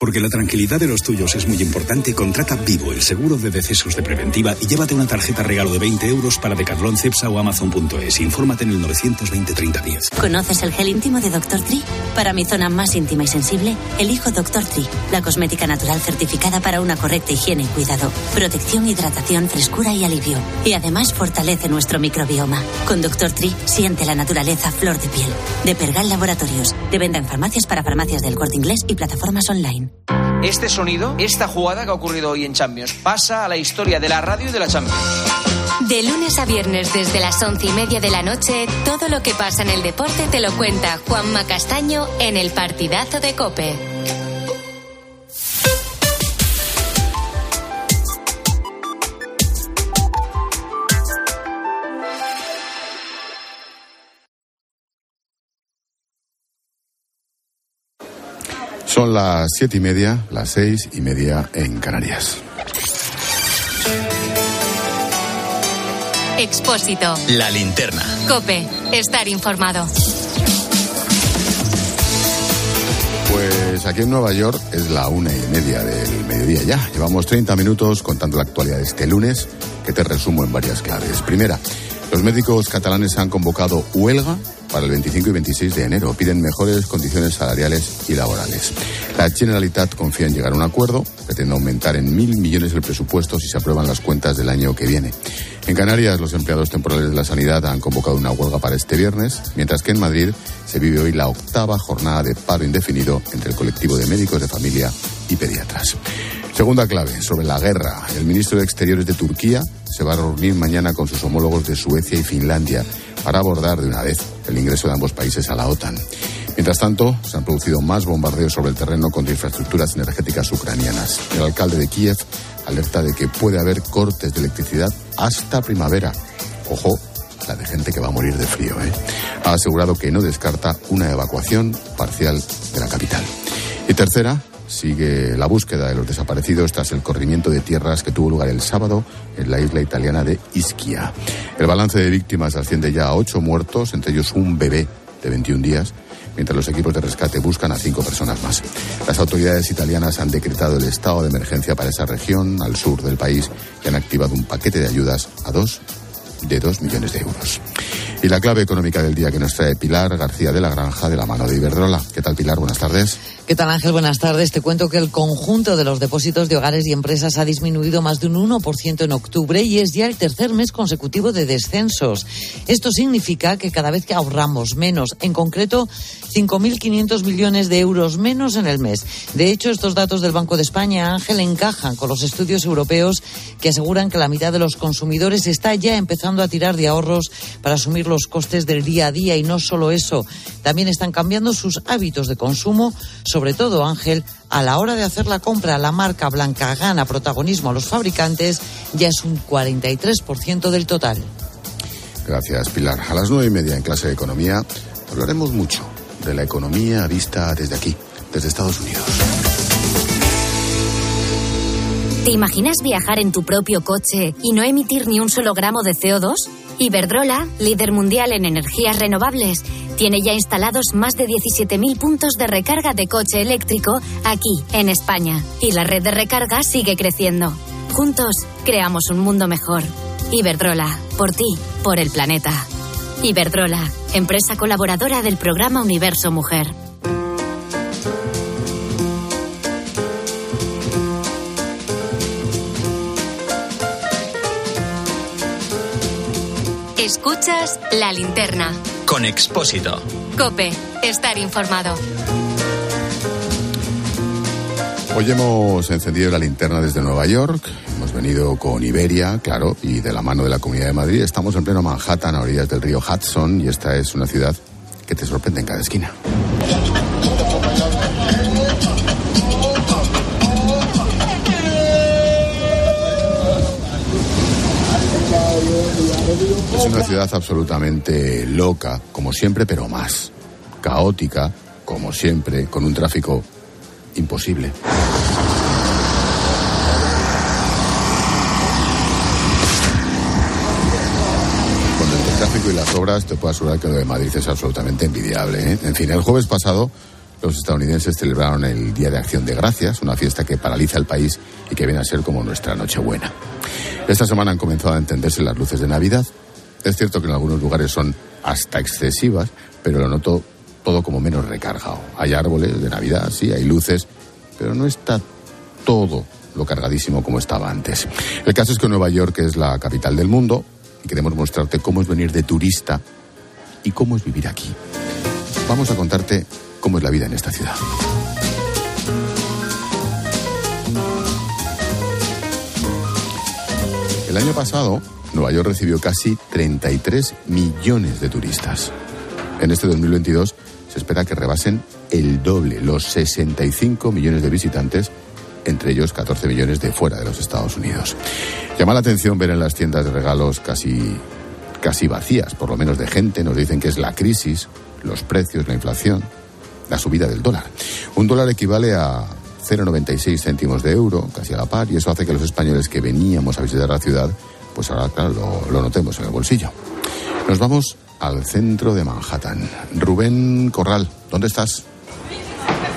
Porque la tranquilidad de los tuyos es muy importante, contrata Vivo, el seguro de decesos de preventiva, y llévate una tarjeta regalo de 20 euros para Decathlon, Cepsa o Amazon.es. Infórmate en el 920 30 10. ¿Conoces el gel íntimo de Dr. Tree? Para mi zona más íntima y sensible, elijo Dr. Tree, la cosmética natural certificada para una correcta higiene y cuidado. Protección, hidratación, frescura y alivio. Y además fortalece nuestro microbioma. Con Dr. Tree, siente la naturaleza flor de piel. De Pergal Laboratorios. De venta en farmacias para farmacias del corte inglés y plataformas online. Este sonido, esta jugada que ha ocurrido hoy en Champions, pasa a la historia de la radio y de la Champions. De lunes a viernes desde las once y media de la noche, todo lo que pasa en el deporte te lo cuenta Juanma Castaño en el partidazo de Cope. Son las siete y media, las seis y media en Canarias. Expósito. La linterna. Cope. Estar informado. Pues aquí en Nueva York es la una y media del mediodía ya. Llevamos 30 minutos contando la actualidad de este lunes, que te resumo en varias claves. Primera, los médicos catalanes han convocado huelga para el 25 y 26 de enero. Piden mejores condiciones salariales y laborales. La Generalitat confía en llegar a un acuerdo, pretende aumentar en mil millones el presupuesto si se aprueban las cuentas del año que viene. En Canarias, los empleados temporales de la sanidad han convocado una huelga para este viernes, mientras que en Madrid se vive hoy la octava jornada de paro indefinido entre el colectivo de médicos de familia y pediatras. Segunda clave, sobre la guerra. El ministro de Exteriores de Turquía se va a reunir mañana con sus homólogos de Suecia y Finlandia para abordar de una vez el ingreso de ambos países a la OTAN. Mientras tanto, se han producido más bombardeos sobre el terreno contra infraestructuras energéticas ucranianas. El alcalde de Kiev alerta de que puede haber cortes de electricidad hasta primavera. Ojo, la de gente que va a morir de frío. ¿eh? Ha asegurado que no descarta una evacuación parcial de la capital. Y tercera, sigue la búsqueda de los desaparecidos tras el corrimiento de tierras que tuvo lugar el sábado en la isla italiana de Ischia. El balance de víctimas asciende ya a ocho muertos, entre ellos un bebé de 21 días, mientras los equipos de rescate buscan a cinco personas más. Las autoridades italianas han decretado el estado de emergencia para esa región al sur del país y han activado un paquete de ayudas a dos de dos millones de euros. Y la clave económica del día que nos trae Pilar García de la Granja de la mano de Iberdrola. ¿Qué tal Pilar? Buenas tardes. ¿Qué tal Ángel? Buenas tardes. Te cuento que el conjunto de los depósitos de hogares y empresas ha disminuido más de un 1% en octubre y es ya el tercer mes consecutivo de descensos. Esto significa que cada vez que ahorramos menos, en concreto 5.500 millones de euros menos en el mes. De hecho, estos datos del Banco de España, Ángel, encajan con los estudios europeos que aseguran que la mitad de los consumidores está ya empezando a tirar de ahorros para asumir los costes del día a día y no solo eso, también están cambiando sus hábitos de consumo, sobre todo, Ángel, a la hora de hacer la compra, la marca Blanca gana protagonismo a los fabricantes, ya es un 43% del total. Gracias, Pilar. A las nueve y media en clase de economía hablaremos mucho de la economía vista desde aquí, desde Estados Unidos. ¿Te imaginas viajar en tu propio coche y no emitir ni un solo gramo de CO2? Iberdrola, líder mundial en energías renovables, tiene ya instalados más de 17.000 puntos de recarga de coche eléctrico aquí, en España. Y la red de recarga sigue creciendo. Juntos, creamos un mundo mejor. Iberdrola, por ti, por el planeta. Iberdrola, empresa colaboradora del programa Universo Mujer. Escuchas la linterna. Con Expósito. Cope, estar informado. Hoy hemos encendido la linterna desde Nueva York, hemos venido con Iberia, claro, y de la mano de la Comunidad de Madrid. Estamos en pleno Manhattan, a orillas del río Hudson, y esta es una ciudad que te sorprende en cada esquina. Es una ciudad absolutamente loca, como siempre, pero más. Caótica, como siempre, con un tráfico imposible. Con el tráfico y las obras, te puedo asegurar que lo de Madrid es absolutamente envidiable. ¿eh? En fin, el jueves pasado los estadounidenses celebraron el Día de Acción de Gracias, una fiesta que paraliza el país y que viene a ser como nuestra Nochebuena. Esta semana han comenzado a entenderse las luces de Navidad. Es cierto que en algunos lugares son hasta excesivas, pero lo noto todo como menos recargado. Hay árboles de Navidad, sí, hay luces, pero no está todo lo cargadísimo como estaba antes. El caso es que Nueva York es la capital del mundo y queremos mostrarte cómo es venir de turista y cómo es vivir aquí. Vamos a contarte cómo es la vida en esta ciudad. El año pasado, Nueva York recibió casi 33 millones de turistas. En este 2022 se espera que rebasen el doble, los 65 millones de visitantes, entre ellos 14 millones de fuera de los Estados Unidos. Llama la atención ver en las tiendas de regalos casi, casi vacías, por lo menos de gente. Nos dicen que es la crisis, los precios, la inflación, la subida del dólar. Un dólar equivale a 0,96 céntimos de euro, casi a la par, y eso hace que los españoles que veníamos a visitar la ciudad, pues ahora, lo, lo notemos en el bolsillo. Nos vamos al centro de Manhattan. Rubén Corral, ¿dónde estás?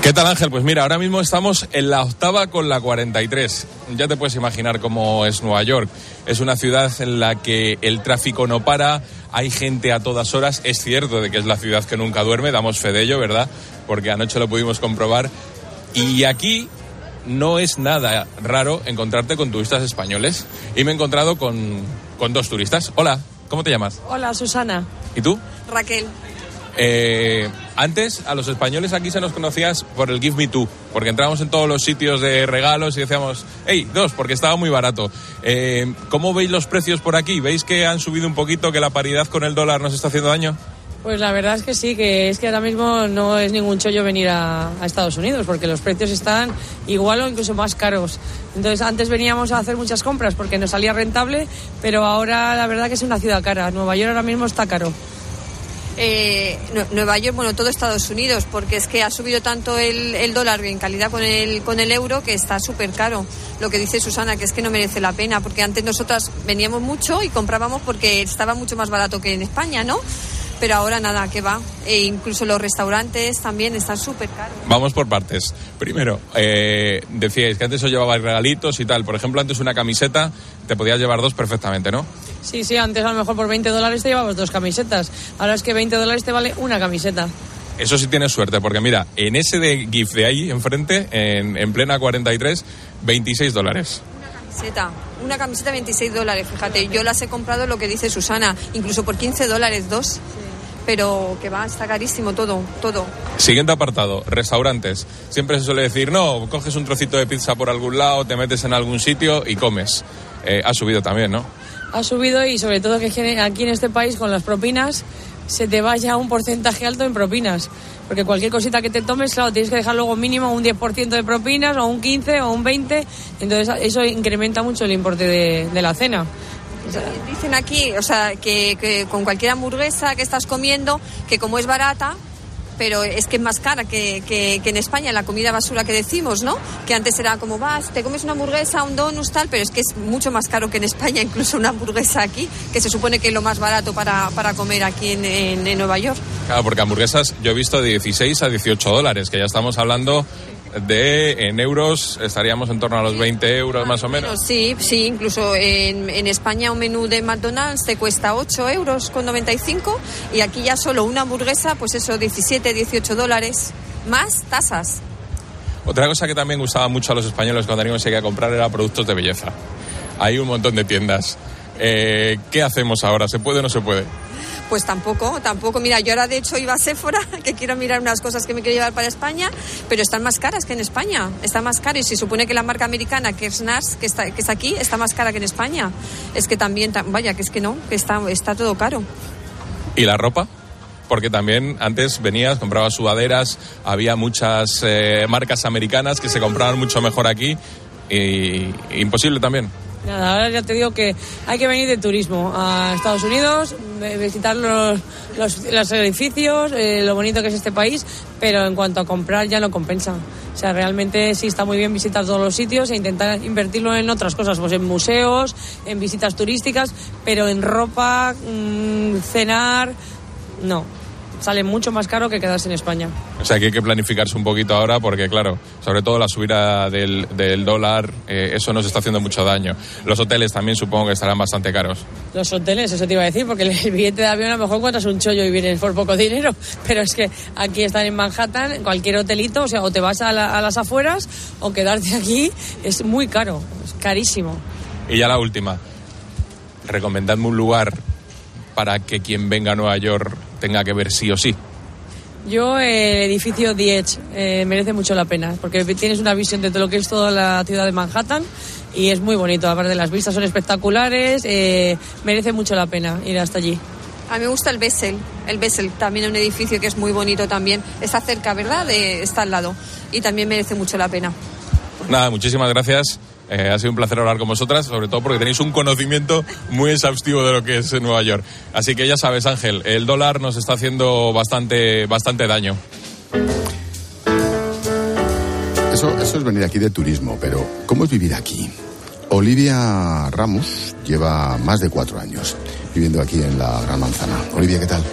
¿Qué tal Ángel? Pues mira, ahora mismo estamos en la octava con la 43. Ya te puedes imaginar cómo es Nueva York. Es una ciudad en la que el tráfico no para, hay gente a todas horas. Es cierto de que es la ciudad que nunca duerme, damos fe de ello, ¿verdad? Porque anoche lo pudimos comprobar. Y aquí no es nada raro encontrarte con turistas españoles. Y me he encontrado con, con dos turistas. Hola, ¿cómo te llamas? Hola, Susana. ¿Y tú? Raquel. Eh, antes a los españoles aquí se nos conocías por el Give Me Two, porque entrábamos en todos los sitios de regalos y decíamos, hey, dos, porque estaba muy barato. Eh, ¿Cómo veis los precios por aquí? ¿Veis que han subido un poquito, que la paridad con el dólar nos está haciendo daño? Pues la verdad es que sí, que es que ahora mismo no es ningún chollo venir a, Estados Unidos, porque los precios están igual o incluso más caros. Entonces antes veníamos a hacer muchas compras porque nos salía rentable, pero ahora la verdad que es una ciudad cara. Nueva York ahora mismo está caro. Eh, Nueva York, bueno, todo Estados Unidos, porque es que ha subido tanto el, el dólar en calidad con el, con el euro que está súper caro. Lo que dice Susana, que es que no merece la pena, porque antes nosotras veníamos mucho y comprábamos porque estaba mucho más barato que en España, ¿no? Pero ahora nada, que va. E incluso los restaurantes también están súper caros. Vamos por partes. Primero, eh, decíais que antes os llevabais regalitos y tal. Por ejemplo, antes una camiseta te podías llevar dos perfectamente, ¿no? Sí, sí, antes a lo mejor por 20 dólares te llevabas dos camisetas. Ahora es que 20 dólares te vale una camiseta. Eso sí tienes suerte, porque mira, en ese de GIF de ahí enfrente, en, en plena 43, 26 dólares. Camiseta, una camiseta 26 dólares, fíjate, yo las he comprado lo que dice Susana, incluso por 15 dólares dos. Pero que va, está carísimo todo, todo. Siguiente apartado, restaurantes. Siempre se suele decir, no, coges un trocito de pizza por algún lado, te metes en algún sitio y comes. Eh, ha subido también, ¿no? Ha subido y sobre todo que aquí en este país con las propinas se te vaya un porcentaje alto en propinas. Porque cualquier cosita que te tomes, claro, tienes que dejar luego mínimo un 10% de propinas, o un 15, o un 20. Entonces eso incrementa mucho el importe de, de la cena. Dicen aquí, o sea, que, que, con cualquier hamburguesa que estás comiendo, que como es barata, pero es que es más cara que, que, en España la comida basura que decimos, ¿no? Que antes era como vas, te comes una hamburguesa, un donut, tal, pero es que es mucho más caro que en España, incluso una hamburguesa aquí, que se supone que es lo más barato para, para comer aquí en, en, en Nueva York. Claro, porque hamburguesas yo he visto de 16 a 18 dólares, que ya estamos hablando de en euros estaríamos en torno a los 20 euros más o menos. Sí, sí, incluso en, en, España un menú de McDonald's te cuesta 8 euros con 95 y aquí ya solo una hamburguesa, pues eso, 17, 18 dólares, más tasas. Otra cosa que también gustaba mucho a los españoles cuando teníamos que comprar era productos de belleza. Hay un montón de tiendas. Eh, ¿Qué hacemos ahora? ¿Se puede o no se puede? Pues tampoco, tampoco. Mira, yo ahora de hecho iba a Sephora, que quiero mirar unas cosas que me quiero llevar para España, pero están más caras que en España. Está más caro y se supone que la marca americana, que es NARS, que está, que está aquí, está más cara que en España. Es que también, vaya, que es que no, que está, está todo caro. ¿Y la ropa? porque también antes venías, comprabas sudaderas, había muchas eh, marcas americanas que se compraban mucho mor aquí y imposible también. Nada, ahora ya te digo que hay que venir de turismo a Estados Unidos, visitar los, los, los edificios, eh, lo bonito que es este país, pero en cuanto a comprar ya no compensa. O sea, realmente sí está muy bien visitar todos los sitios e intentar invertirlo en otras cosas, pues en museos, en visitas turísticas, pero en ropa, mm, cenar, no. Sale mucho más caro que quedarse en España. O sea que hay que planificarse un poquito ahora porque, claro, sobre todo la subida del, del dólar, eh, eso nos está haciendo mucho daño. Los hoteles también supongo que estarán bastante caros. Los hoteles, eso te iba a decir, porque el billete de avión a lo mejor encuentras un chollo y vienes por poco dinero, pero es que aquí están en Manhattan, cualquier hotelito, o sea, o te vas a, la- a las afueras o quedarte aquí es muy caro, es carísimo. Y ya la última. Recomendadme un lugar para que quien venga a Nueva York tenga que ver sí o sí. Yo, eh, el edificio The Edge eh, merece mucho la pena, porque tienes una visión de todo lo que es toda la ciudad de Manhattan y es muy bonito. Aparte, las vistas son espectaculares, eh, merece mucho la pena ir hasta allí. A mí me gusta el Bessel, el Bessel, también un edificio que es muy bonito también. Está cerca, ¿verdad? De- está al lado y también merece mucho la pena. Nada, muchísimas gracias. Eh, ha sido un placer hablar con vosotras, sobre todo porque tenéis un conocimiento muy exhaustivo de lo que es Nueva York. Así que ya sabes, Ángel, el dólar nos está haciendo bastante, bastante daño. Eso, eso es venir aquí de turismo, pero ¿cómo es vivir aquí? Olivia Ramos lleva más de cuatro años viviendo aquí en la Gran Manzana. Olivia, ¿qué tal?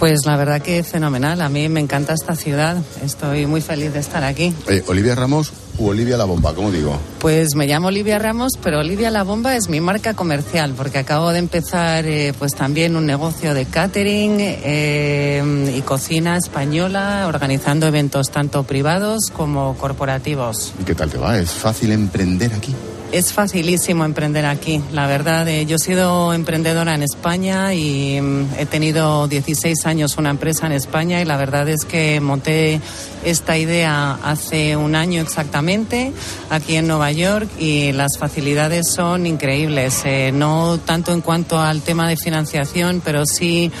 Pues la verdad que fenomenal. A mí me encanta esta ciudad. Estoy muy feliz de estar aquí. Eh, ¿Olivia Ramos u Olivia la Bomba? ¿Cómo digo? Pues me llamo Olivia Ramos, pero Olivia La Bomba es mi marca comercial porque acabo de empezar eh, pues también un negocio de catering eh, y cocina española, organizando eventos tanto privados como corporativos. ¿Y qué tal te va? ¿Es fácil emprender aquí? Es facilísimo emprender aquí, la verdad. eh, yo he sido emprendedora en España y mm, he tenido 16 años una empresa en España y la verdad es que monté esta idea hace un año exactamente aquí en Nueva York y las facilidades son increíbles. eh, no tanto en cuanto al tema de financiación, pero sí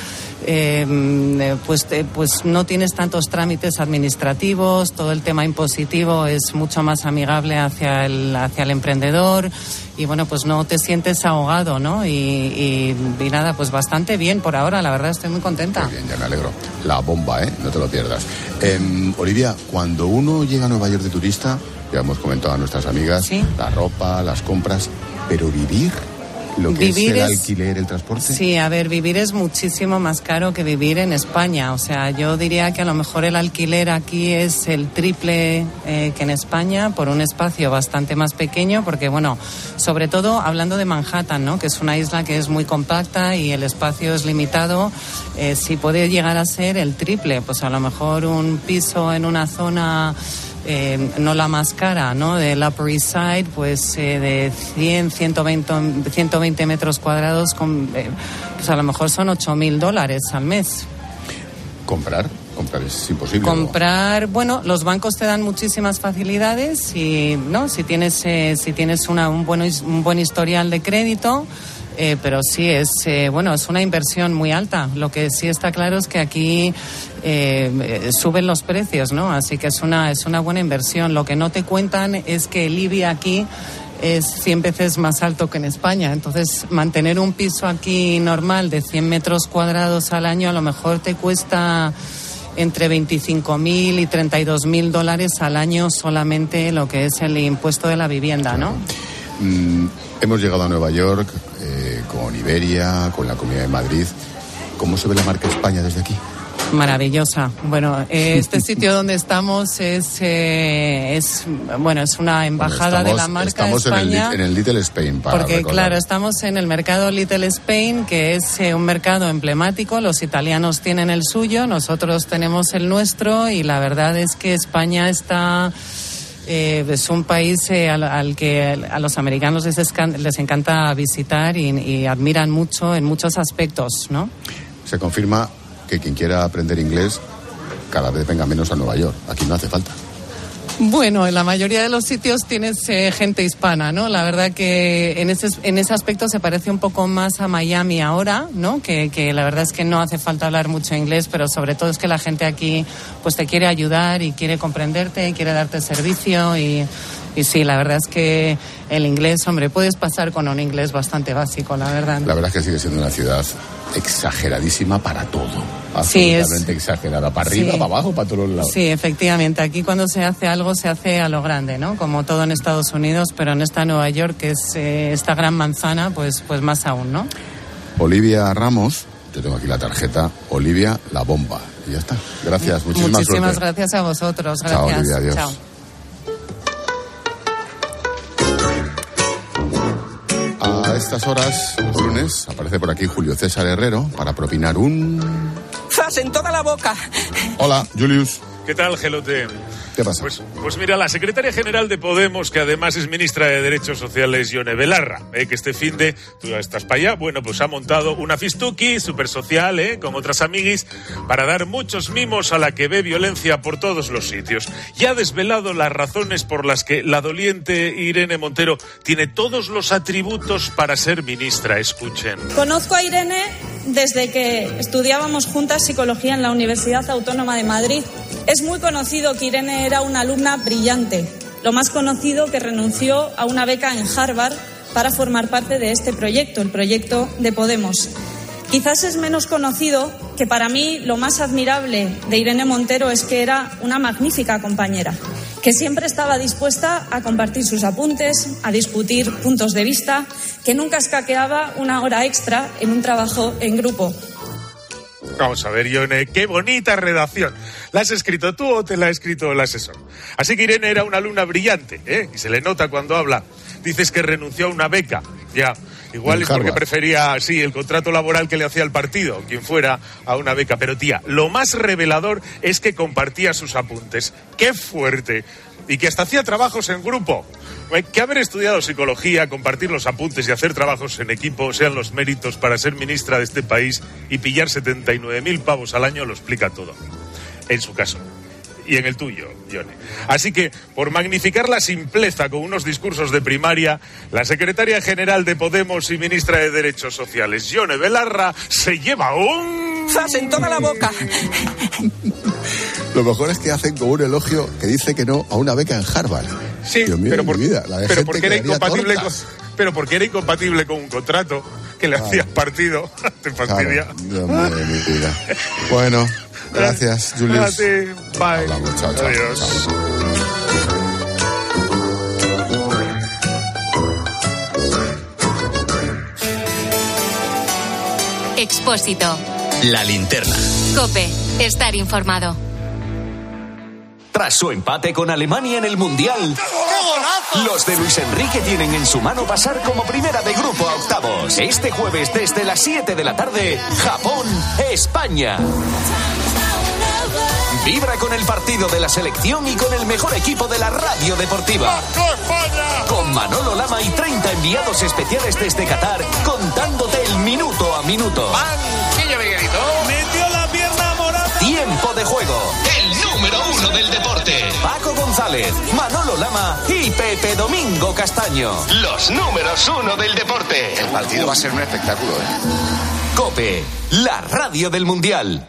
eh, mm, pues, eh, pues no tienes tantos trámites administrativos, todo el tema impositivo es mucho más amigable hacia el, hacia el emprendedor y bueno, pues no te sientes ahogado, ¿no? Y, y- y nada, pues bastante bien por ahora, la verdad estoy muy contenta. Bien, ya me alegro. La bomba, ¿eh? No te lo pierdas. Em, Olivia, cuando uno llega a Nueva York de turista, ya hemos comentado a nuestras amigas, la ropa, las compras, pero vivir, lo que Vivir es el es- alquiler, el transporte. Sí, a ver, vivir es muchísimo más caro que vivir en España. O sea, yo diría que a lo mejor el alquiler aquí es el triple eh, que en España por un espacio bastante más pequeño, porque bueno, sobre todo hablando de Manhattan, ¿no? Que es una isla que es muy compacta y el espacio es limitado. eh, si puede llegar a ser el triple, pues a lo mejor un piso en una zona eh, no la más cara, ¿no? Del Upper East Side, pues eh, de 100, 120, 120 metros cuadrados, con, eh, pues a lo mejor son 8 mil dólares al mes. Comprar, comprar es imposible. Comprar, bueno, los bancos te dan muchísimas facilidades y, ¿no? Si tienes, eh, si tienes una, un, buen, un buen historial de crédito, eh, pero sí es, eh, bueno, es una inversión muy alta. Lo que sí está claro es que aquí eh, suben los precios, ¿no? Así que es una, es una buena inversión. Lo que no te cuentan es que el IBI aquí es 100 veces más alto que en España. Entonces, mantener un piso aquí normal de 100 metros cuadrados al año a lo mejor te cuesta entre 25.000 y 32.000 dólares al año solamente lo que es el impuesto de la vivienda, ¿no? Mm, hemos llegado a Nueva York eh, con Iberia, con la Comunidad de Madrid. ¿Cómo se ve la marca España desde aquí? Maravillosa. Bueno, eh, este sitio donde estamos es, eh, es bueno, es una embajada de la marca estamos en el, España. Li- en el Little Spain, para Porque recordar. claro, estamos en el mercado Little Spain, que es eh, un mercado emblemático. Los italianos tienen el suyo, nosotros tenemos el nuestro y la verdad es que España está eh, es un país eh, al, que a los americanos les, les encanta visitar y, y admiran mucho en muchos aspectos, ¿no? Se confirma que quien quiera aprender inglés cada vez venga menos a Nueva York. Aquí no hace falta. Bueno, en la mayoría de los sitios tienes eh, gente hispana, ¿no? La verdad que en ese, en ese aspecto se parece un poco más a Miami ahora, ¿no? Que, que la verdad es que no hace falta hablar mucho inglés, pero sobre todo es que la gente aquí pues te quiere ayudar y quiere comprenderte, y quiere darte servicio y, y sí, la verdad es que el inglés, hombre, puedes pasar con un inglés bastante básico, la verdad. La verdad es que sigue siendo una ciudad exageradísima para todo. Sí, es- Absolutamente exagerada. Para arriba, Sí. para abajo, para todos lados. Sí, efectivamente. Aquí cuando se hace algo se hace a lo grande, ¿no? Como todo en Estados Unidos, pero en esta Nueva York, que es eh, esta gran manzana, pues, pues más aún, ¿no? Olivia Ramos, yo tengo aquí la tarjeta, Olivia la bomba. Y ya está. Gracias, muchísimas, Muchísimas suerte. gracias a vosotros. Chao, Gracias. Olivia, adiós. Chao. Estas horas, los lunes, aparece por aquí Julio César Herrero para propinar un... ¡Zas en toda la boca! Hola, Julius. ¿Qué tal, Gelote? ¿Qué pasa? Pues, pues mira, la secretaria general de Podemos, que además es ministra de Derechos Sociales, Yone Belarra, ¿eh? que este fin de, tú ya estás para allá, bueno, pues ha montado una fistuki súper social, ¿eh? con otras amiguis, para dar muchos mimos a la que ve violencia por todos los sitios. Y ha desvelado las razones por las que la doliente Irene Montero tiene todos los atributos para ser ministra. Escuchen. Conozco a Irene desde que estudiábamos juntas psicología en la Universidad Autónoma de Madrid. Es muy conocido que Irene era una alumna brillante, lo más conocido que renunció a una beca en Harvard para formar parte de este proyecto, el proyecto de Podemos. Quizás es menos conocido que para mí lo más admirable de Irene Montero es que era una magnífica compañera, que siempre estaba dispuesta a compartir sus apuntes, a discutir puntos de vista, que nunca escaqueaba una hora extra en un trabajo en grupo. Vamos a ver, Ione, qué bonita redacción. ¿La has escrito tú o te la ha escrito el asesor? Así que Irene era una alumna brillante, ¿eh? Y se le nota cuando habla. Dices que renunció a una beca. Ya, igual es porque prefería, sí, el contrato laboral que le hacía el partido, quien fuera, a una beca. Pero tía, lo más revelador es que compartía sus apuntes. ¡Qué fuerte! Y que hasta hacía trabajos en grupo. Que haber estudiado psicología, compartir los apuntes y hacer trabajos en equipo sean los méritos para ser ministra de este país y pillar 79.000 pavos al año lo explica todo. En su caso. Y en el tuyo, Yone. Así que, por magnificar la simpleza con unos discursos de primaria, la secretaria general de Podemos y ministra de Derechos Sociales, Yone Belarra, se lleva un... ¡Zas en toda la boca! Lo mejor es que hacen como un elogio que dice que no a una beca en Harvard. Sí, Dios mío pero, por- mi vida, la de pero gente porque que era incompatible con, pero porque era incompatible con un contrato que le Claro. hacías partido. Te fastidia. Claro, Dios mío de mi vida. Bueno, gracias, Julius. Bye. Hablamos, chao, chao, Adiós. Expósito. La linterna. Cope. Estar informado. Tras su empate con Alemania en el Mundial, los de Luis Enrique tienen en su mano pasar como primera de grupo a octavos. Este jueves desde las 7 de la tarde, Japón-España. Vibra con el partido de la selección y con el mejor equipo de la radio deportiva. Con Manolo Lama y 30 enviados especiales desde Qatar, contándote el minuto a minuto. Tiempo de juego. El número uno del deporte. Paco González, Manolo Lama y Pepe Domingo Castaño. Los números uno del deporte. El partido va a ser un espectáculo, ¿eh? Cope, la radio del Mundial.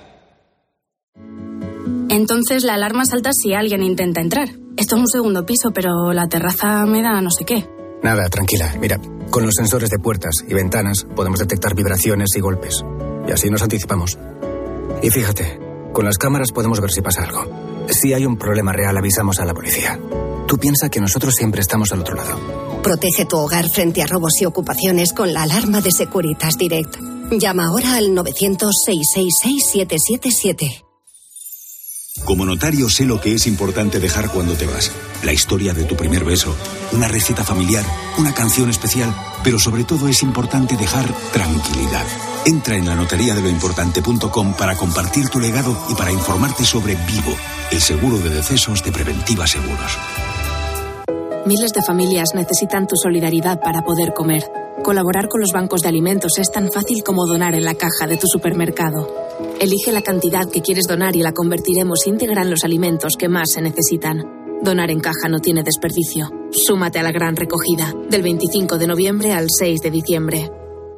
Entonces la alarma salta si alguien intenta entrar. Esto es un segundo piso, pero la terraza me da no sé qué. Nada, tranquila. Mira, con los sensores de puertas y ventanas podemos detectar vibraciones y golpes. Y así nos anticipamos. Y fíjate, con las cámaras podemos ver si pasa algo. Si hay un problema real, avisamos a la policía. Tú piensa que nosotros siempre estamos al otro lado. Protege tu hogar frente a robos y ocupaciones con la alarma de Securitas Direct. Llama ahora al 900-666-777. Como notario sé lo que es importante dejar cuando te vas. La historia de tu primer beso, una receta familiar, una canción especial, pero sobre todo es importante dejar tranquilidad. Entra en la notaría de lo importante.com para compartir tu legado y para informarte sobre Vivo, el seguro de decesos de Preventiva Seguros. Miles de familias necesitan tu solidaridad para poder comer. Colaborar con los bancos de alimentos es tan fácil como donar en la caja de tu supermercado. Elige la cantidad que quieres donar y la convertiremos íntegra en los alimentos que más se necesitan. Donar en caja no tiene desperdicio. Súmate a la gran recogida, del 25 de noviembre al 6 de diciembre.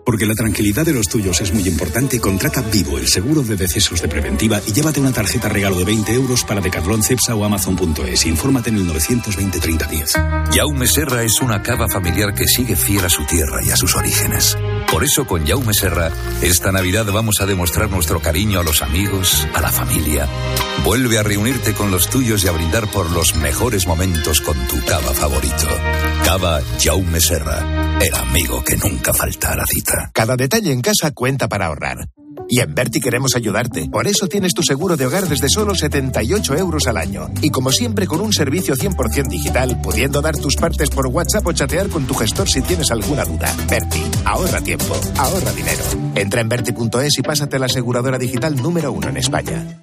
Porque la tranquilidad de los tuyos es muy importante, contrata Vivo, el seguro de decesos de preventiva y llévate una tarjeta regalo de 20 euros para Decathlon, Cepsa o Amazon.es. Infórmate en el 920 30 10. Jaume Serra es una cava familiar que sigue fiel a su tierra y a sus orígenes. Por eso con Jaume Serra, esta Navidad vamos a demostrar nuestro cariño a los amigos, a la familia. Vuelve a reunirte con los tuyos y a brindar por los mejores momentos con tu cava favorito. Cava Jaume Serra, el amigo que nunca falta a la cita. Cada detalle en casa cuenta para ahorrar. Y en Berti queremos ayudarte. Por eso tienes tu seguro de hogar desde solo 78 euros al año. Y como siempre con un servicio 100% digital, pudiendo dar tus partes por WhatsApp o chatear con tu gestor si tienes alguna duda. Berti, ahorra tiempo, ahorra dinero. Entra en Berti.es y pásate a la aseguradora digital número uno en España.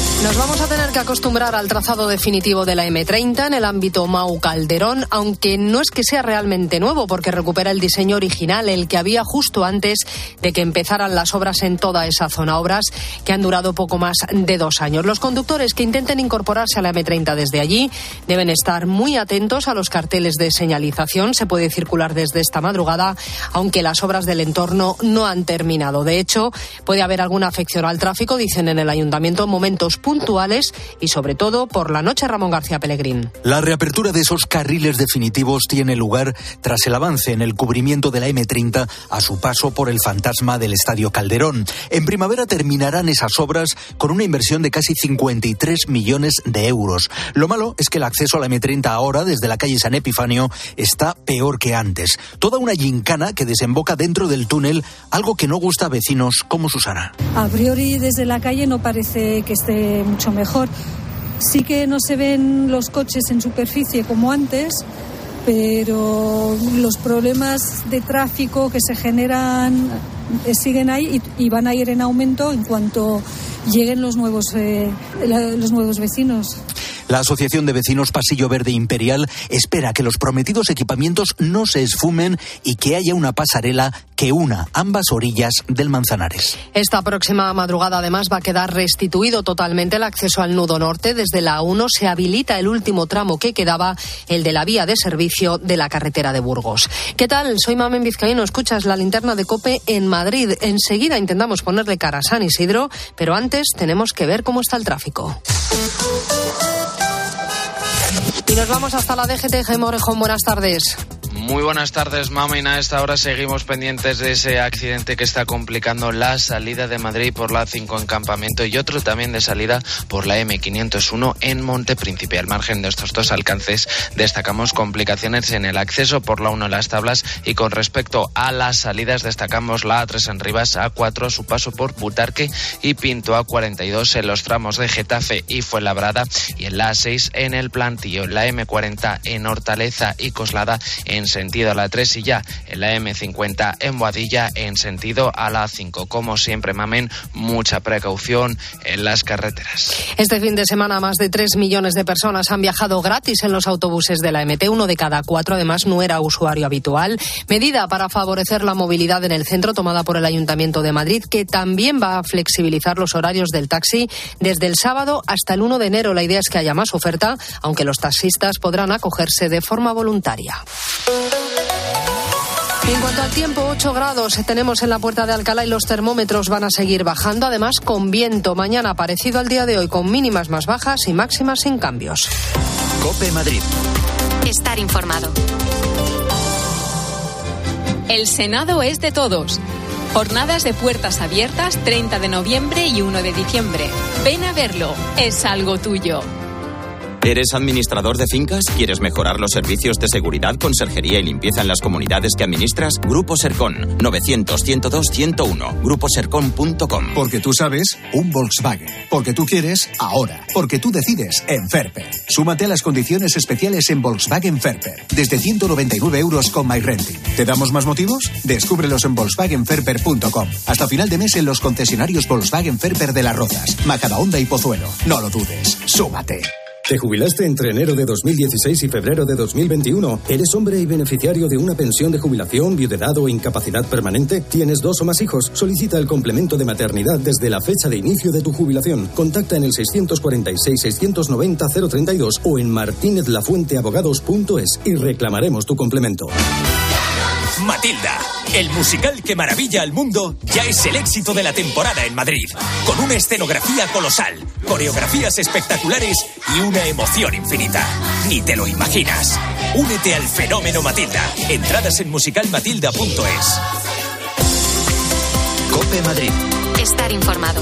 Nos vamos a tener que acostumbrar al trazado definitivo de la M30 en el ámbito Mau Calderón, aunque no es que sea realmente nuevo, porque recupera el diseño original, el que había justo antes de que empezaran las obras en toda esa zona, obras que han durado poco más de dos años. Los conductores que intenten incorporarse a la M30 desde allí deben estar muy atentos a los carteles de señalización. Se puede circular desde esta madrugada, aunque las obras del entorno no han terminado. De hecho, puede haber alguna afección al tráfico, dicen en el ayuntamiento, en momentos puntuales y sobre todo por la noche Ramón García Pellegrín. La reapertura de esos carriles definitivos tiene lugar tras el avance en el cubrimiento de la M30 a su paso por el fantasma del Estadio Calderón. En primavera terminarán esas obras con una inversión de casi 53 millones de euros. Lo malo es que el acceso a la M30 ahora desde la calle San Epifanio está peor que antes. Toda una gincana que desemboca dentro del túnel, algo que no gusta a vecinos como Susana. A priori desde la calle no parece que esté mucho mejor. Sí que no se ven los coches en superficie como antes, pero los problemas de tráfico que se generan siguen ahí y, y, van a ir en aumento en cuanto lleguen los nuevos, eh, los nuevos vecinos. La Asociación de Vecinos Pasillo Verde Imperial espera que los prometidos equipamientos no se esfumen y que haya una pasarela que una ambas orillas del Manzanares. Esta próxima madrugada además va a quedar restituido totalmente el acceso al nudo norte. Desde la 1 se habilita el último tramo que quedaba, el de la vía de servicio de la carretera de Burgos. ¿Qué tal? Soy Mamen Vizcaíno. Escuchas la linterna de Cope en Madrid. Enseguida intentamos ponerle cara a San Isidro, pero antes tenemos que ver cómo está el tráfico. Y nos vamos hasta la DGT. Jaime Orejón, buenas tardes. Muy buenas tardes, Mamen. A esta hora seguimos pendientes de ese accidente que está complicando la salida de Madrid por la 5 en Campamento y otro también de salida por la M501 en Monte Príncipe. Al margen de estos dos alcances, destacamos complicaciones en el acceso por la 1 Las Tablas y con respecto a las salidas, destacamos la A3 en Rivas, A4 su paso por Butarque y Pinto A42 en los tramos de Getafe y Fuenlabrada y en la A6 en el Plantillo, la M40 en Hortaleza y Coslada en sentido a la 3 y ya en la M50 en Boadilla en sentido a la 5. Como siempre, mamen, mucha precaución en las carreteras. Este fin de semana más de 3 millones de personas han viajado gratis en los autobuses de la MT. Uno de cada cuatro además no era usuario habitual. Medida para favorecer la movilidad en el centro tomada por el Ayuntamiento de Madrid que también va a flexibilizar los horarios del taxi desde el sábado hasta el 1 de enero. La idea es que haya más oferta, aunque los taxistas podrán acogerse de forma voluntaria. En cuanto al tiempo, 8 grados tenemos en la puerta de Alcalá y los termómetros van a seguir bajando, además con viento. Mañana parecido al día de hoy, con mínimas más bajas y máximas sin cambios. Cope Madrid. Estar informado. El Senado es de todos. Jornadas de puertas abiertas 30 de noviembre y 1 de diciembre. Ven a verlo, es algo tuyo. ¿Eres administrador de fincas? ¿Quieres mejorar los servicios de seguridad, conserjería y limpieza en las comunidades que administras? Grupo Sercon 900-102-101. Gruposercon.com. Porque tú sabes, un Volkswagen. Porque tú quieres, ahora. Porque tú decides, en Ferper. Súmate a las condiciones especiales en Volkswagen Ferper. Desde 199 euros con MyRenting. ¿Te damos más motivos? Descúbrelos en volkswagenferper.com. Hasta final de mes en los concesionarios Volkswagen Ferper de Las Rozas, Majadahonda y Pozuelo. No lo dudes. Súmate. ¿Te jubilaste entre enero de 2016 y febrero de 2021? ¿Eres hombre y beneficiario de una pensión de jubilación, viudedad o incapacidad permanente? ¿Tienes dos o más hijos? Solicita el complemento de maternidad desde la fecha de inicio de tu jubilación. Contacta en el 646-690-032 o en martinezlafuenteabogados.es y reclamaremos tu complemento. Matilda, el musical que maravilla al mundo, ya es el éxito de la temporada en Madrid, con una escenografía colosal, coreografías espectaculares y una emoción infinita. Ni te lo imaginas. Únete al fenómeno Matilda. Entradas en musicalmatilda.es. Cope Madrid. Estar informado.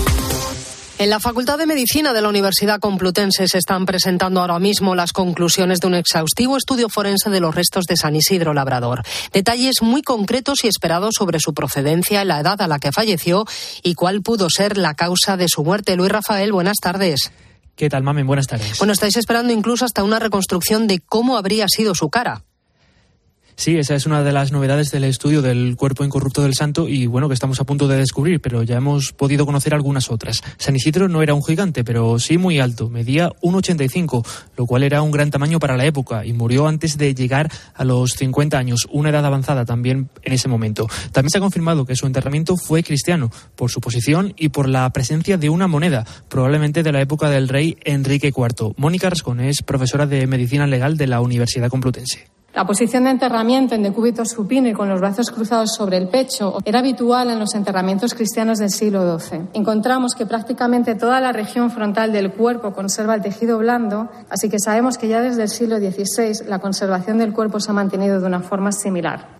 En la Facultad de Medicina de la Universidad Complutense se están presentando ahora mismo las conclusiones de un exhaustivo estudio forense de los restos de San Isidro Labrador. Detalles muy concretos y esperados sobre su procedencia, la edad a la que falleció y cuál pudo ser la causa de su muerte. Luis Rafael, buenas tardes. ¿Qué tal, Mamen? Buenas tardes. Bueno, estáis esperando incluso hasta una reconstrucción de cómo habría sido su cara. Sí, esa es una de las novedades del estudio del cuerpo incorrupto del santo y bueno, que estamos a punto de descubrir, pero ya hemos podido conocer algunas otras. San Isidro no era un gigante, pero sí muy alto, medía 1,85, lo cual era un gran tamaño para la época y murió antes de llegar a los 50 años, una edad avanzada también en ese momento. También se ha confirmado que su enterramiento fue cristiano, por su posición y por la presencia de una moneda, probablemente de la época del rey Enrique IV. Mónica Rascón es profesora de Medicina Legal de la Universidad Complutense. La posición de enterramiento en decúbito supino y con los brazos cruzados sobre el pecho era habitual en los enterramientos cristianos del siglo XII. Encontramos que prácticamente toda la región frontal del cuerpo conserva el tejido blando, así que sabemos que ya desde el siglo XVI la conservación del cuerpo se ha mantenido de una forma similar.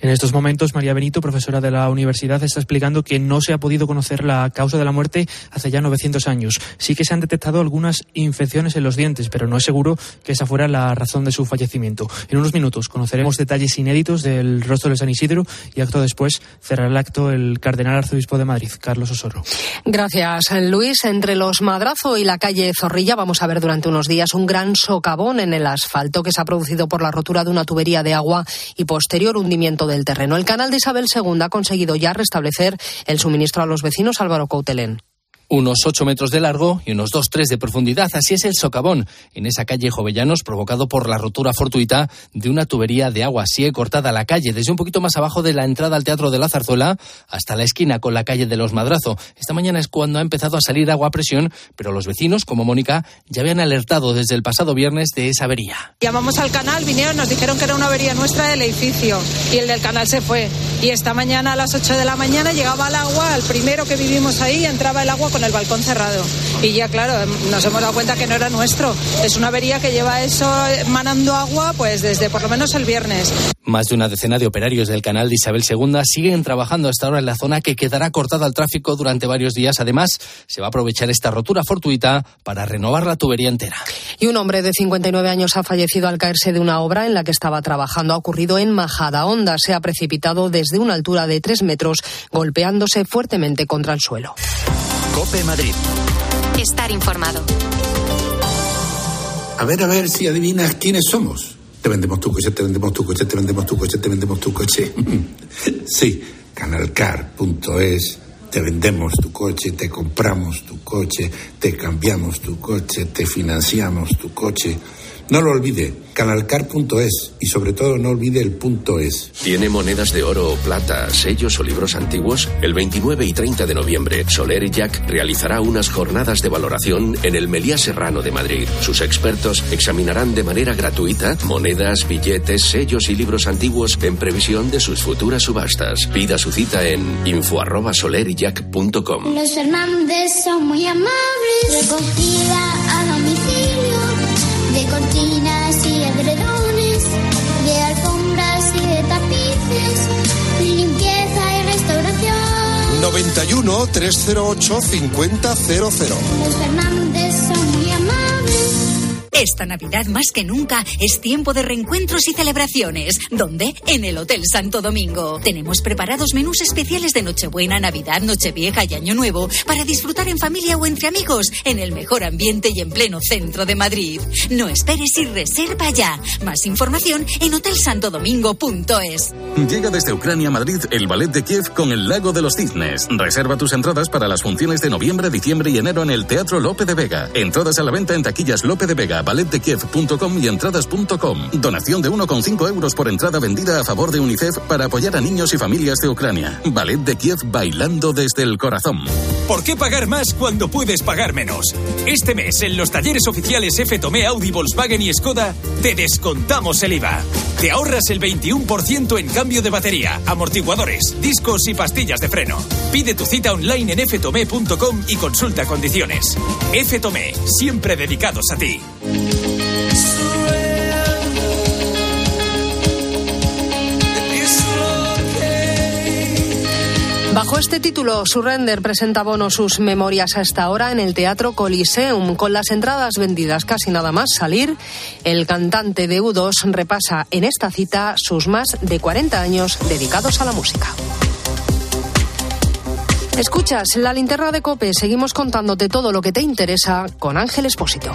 En estos momentos, María Benito, profesora de la universidad, está explicando que no se ha podido conocer la causa de la muerte hace ya 900 años. Sí que se han detectado algunas infecciones en los dientes, pero no es seguro que esa fuera la razón de su fallecimiento. En unos minutos conoceremos detalles inéditos del rostro de San Isidro y acto después cerrará el acto el cardenal arzobispo de Madrid, Carlos Osoro. Gracias, Luis. Entre los Madrazo y la calle Zorrilla vamos a ver durante unos días un gran socavón en el asfalto que se ha producido por la rotura de una tubería de agua y posterior hundimiento del terreno. El canal de Isabel II ha conseguido ya restablecer el suministro a los vecinos Álvaro Coutelén unos 8 metros de largo y unos 2-3 de profundidad. Así es el socavón en esa calle Jovellanos provocado por la rotura fortuita de una tubería de agua. Sigue cortada la calle desde un poquito más abajo de la entrada al Teatro de la Zarzuela hasta la esquina con la calle de los Madrazo. Esta mañana es cuando ha empezado a salir agua a presión, pero los vecinos, como Mónica, ya habían alertado desde el pasado viernes de esa avería. Llamamos al canal, vinieron, nos dijeron que era una avería nuestra del edificio y el del canal se fue. Y esta mañana a las 8 de la mañana llegaba el agua, al primero que vivimos ahí entraba el agua con el balcón cerrado. Y ya, claro, nos hemos dado cuenta que no era nuestro. Es una avería que lleva eso manando agua pues desde por lo menos el viernes. Más de una decena de operarios del canal de Isabel II siguen trabajando hasta ahora en la zona que quedará cortada al tráfico durante varios días. Además, se va a aprovechar esta rotura fortuita para renovar la tubería entera. Y un hombre de 59 años ha fallecido al caerse de una obra en la que estaba trabajando. Ha ocurrido en Majada Honda. Se ha precipitado desde una altura de 3 metros, golpeándose fuertemente contra el suelo. Cope Madrid. Estar informado. A ver, a ver si adivinas quiénes somos. Te vendemos tu coche, te vendemos tu coche, te vendemos tu coche, te vendemos tu coche. sí, canalcar.es. Te vendemos tu coche, te compramos tu coche, te cambiamos tu coche, te financiamos tu coche. No lo olvide, canalcar.es y sobre todo no olvide el punto es. ¿Tiene monedas de oro o plata, sellos o libros antiguos? El 29 y 30 de noviembre, Soler y Jack realizará unas jornadas de valoración en el Meliá Serrano de Madrid. Sus expertos examinarán de manera gratuita monedas, billetes, sellos y libros antiguos en previsión de sus futuras subastas. Pida su cita en info@soleryjack.com. Los Hernández son muy amables, recogida a domicilio de cortinas y edredones, de alfombras y de tapices, limpieza y restauración. 91 308 5000. Los Fernández son muy amables. Esta Navidad más que nunca es tiempo de reencuentros y celebraciones. ¿Dónde? En el Hotel Santo Domingo. Tenemos preparados menús especiales de Nochebuena, Navidad, Nochevieja y Año Nuevo para disfrutar en familia o entre amigos en el mejor ambiente y en pleno centro de Madrid. No esperes y reserva ya. Más información en hotelsantodomingo.es. Llega desde Ucrania a Madrid el Ballet de Kiev con el Lago de los Cisnes. Reserva tus entradas para las funciones de noviembre, diciembre y enero en el Teatro Lope de Vega. Entradas a la venta en taquillas Lope de Vega, balletdekiev.com y entradas.com. Donación de 1,5 euros por entrada vendida a favor de UNICEF para apoyar a niños y familias de Ucrania. Ballet de Kiev bailando desde el corazón. ¿Por qué pagar más cuando puedes pagar menos? Este mes en los talleres oficiales F Tomé, Audi, Volkswagen y Skoda te descontamos el IVA. Te ahorras el 21% en cambio de batería, amortiguadores, discos y pastillas de freno. Pide tu cita online en ftome.com y consulta condiciones. F Tomé, siempre dedicados a ti. Bajo este título, Surrender presenta Bono sus memorias a esta hora en el Teatro Coliseum. Con las entradas vendidas casi nada más salir, el cantante de U2 repasa en esta cita sus más de 40 años dedicados a la música. Escuchas la linterna de Cope. Seguimos contándote todo lo que te interesa con Ángel Espósito.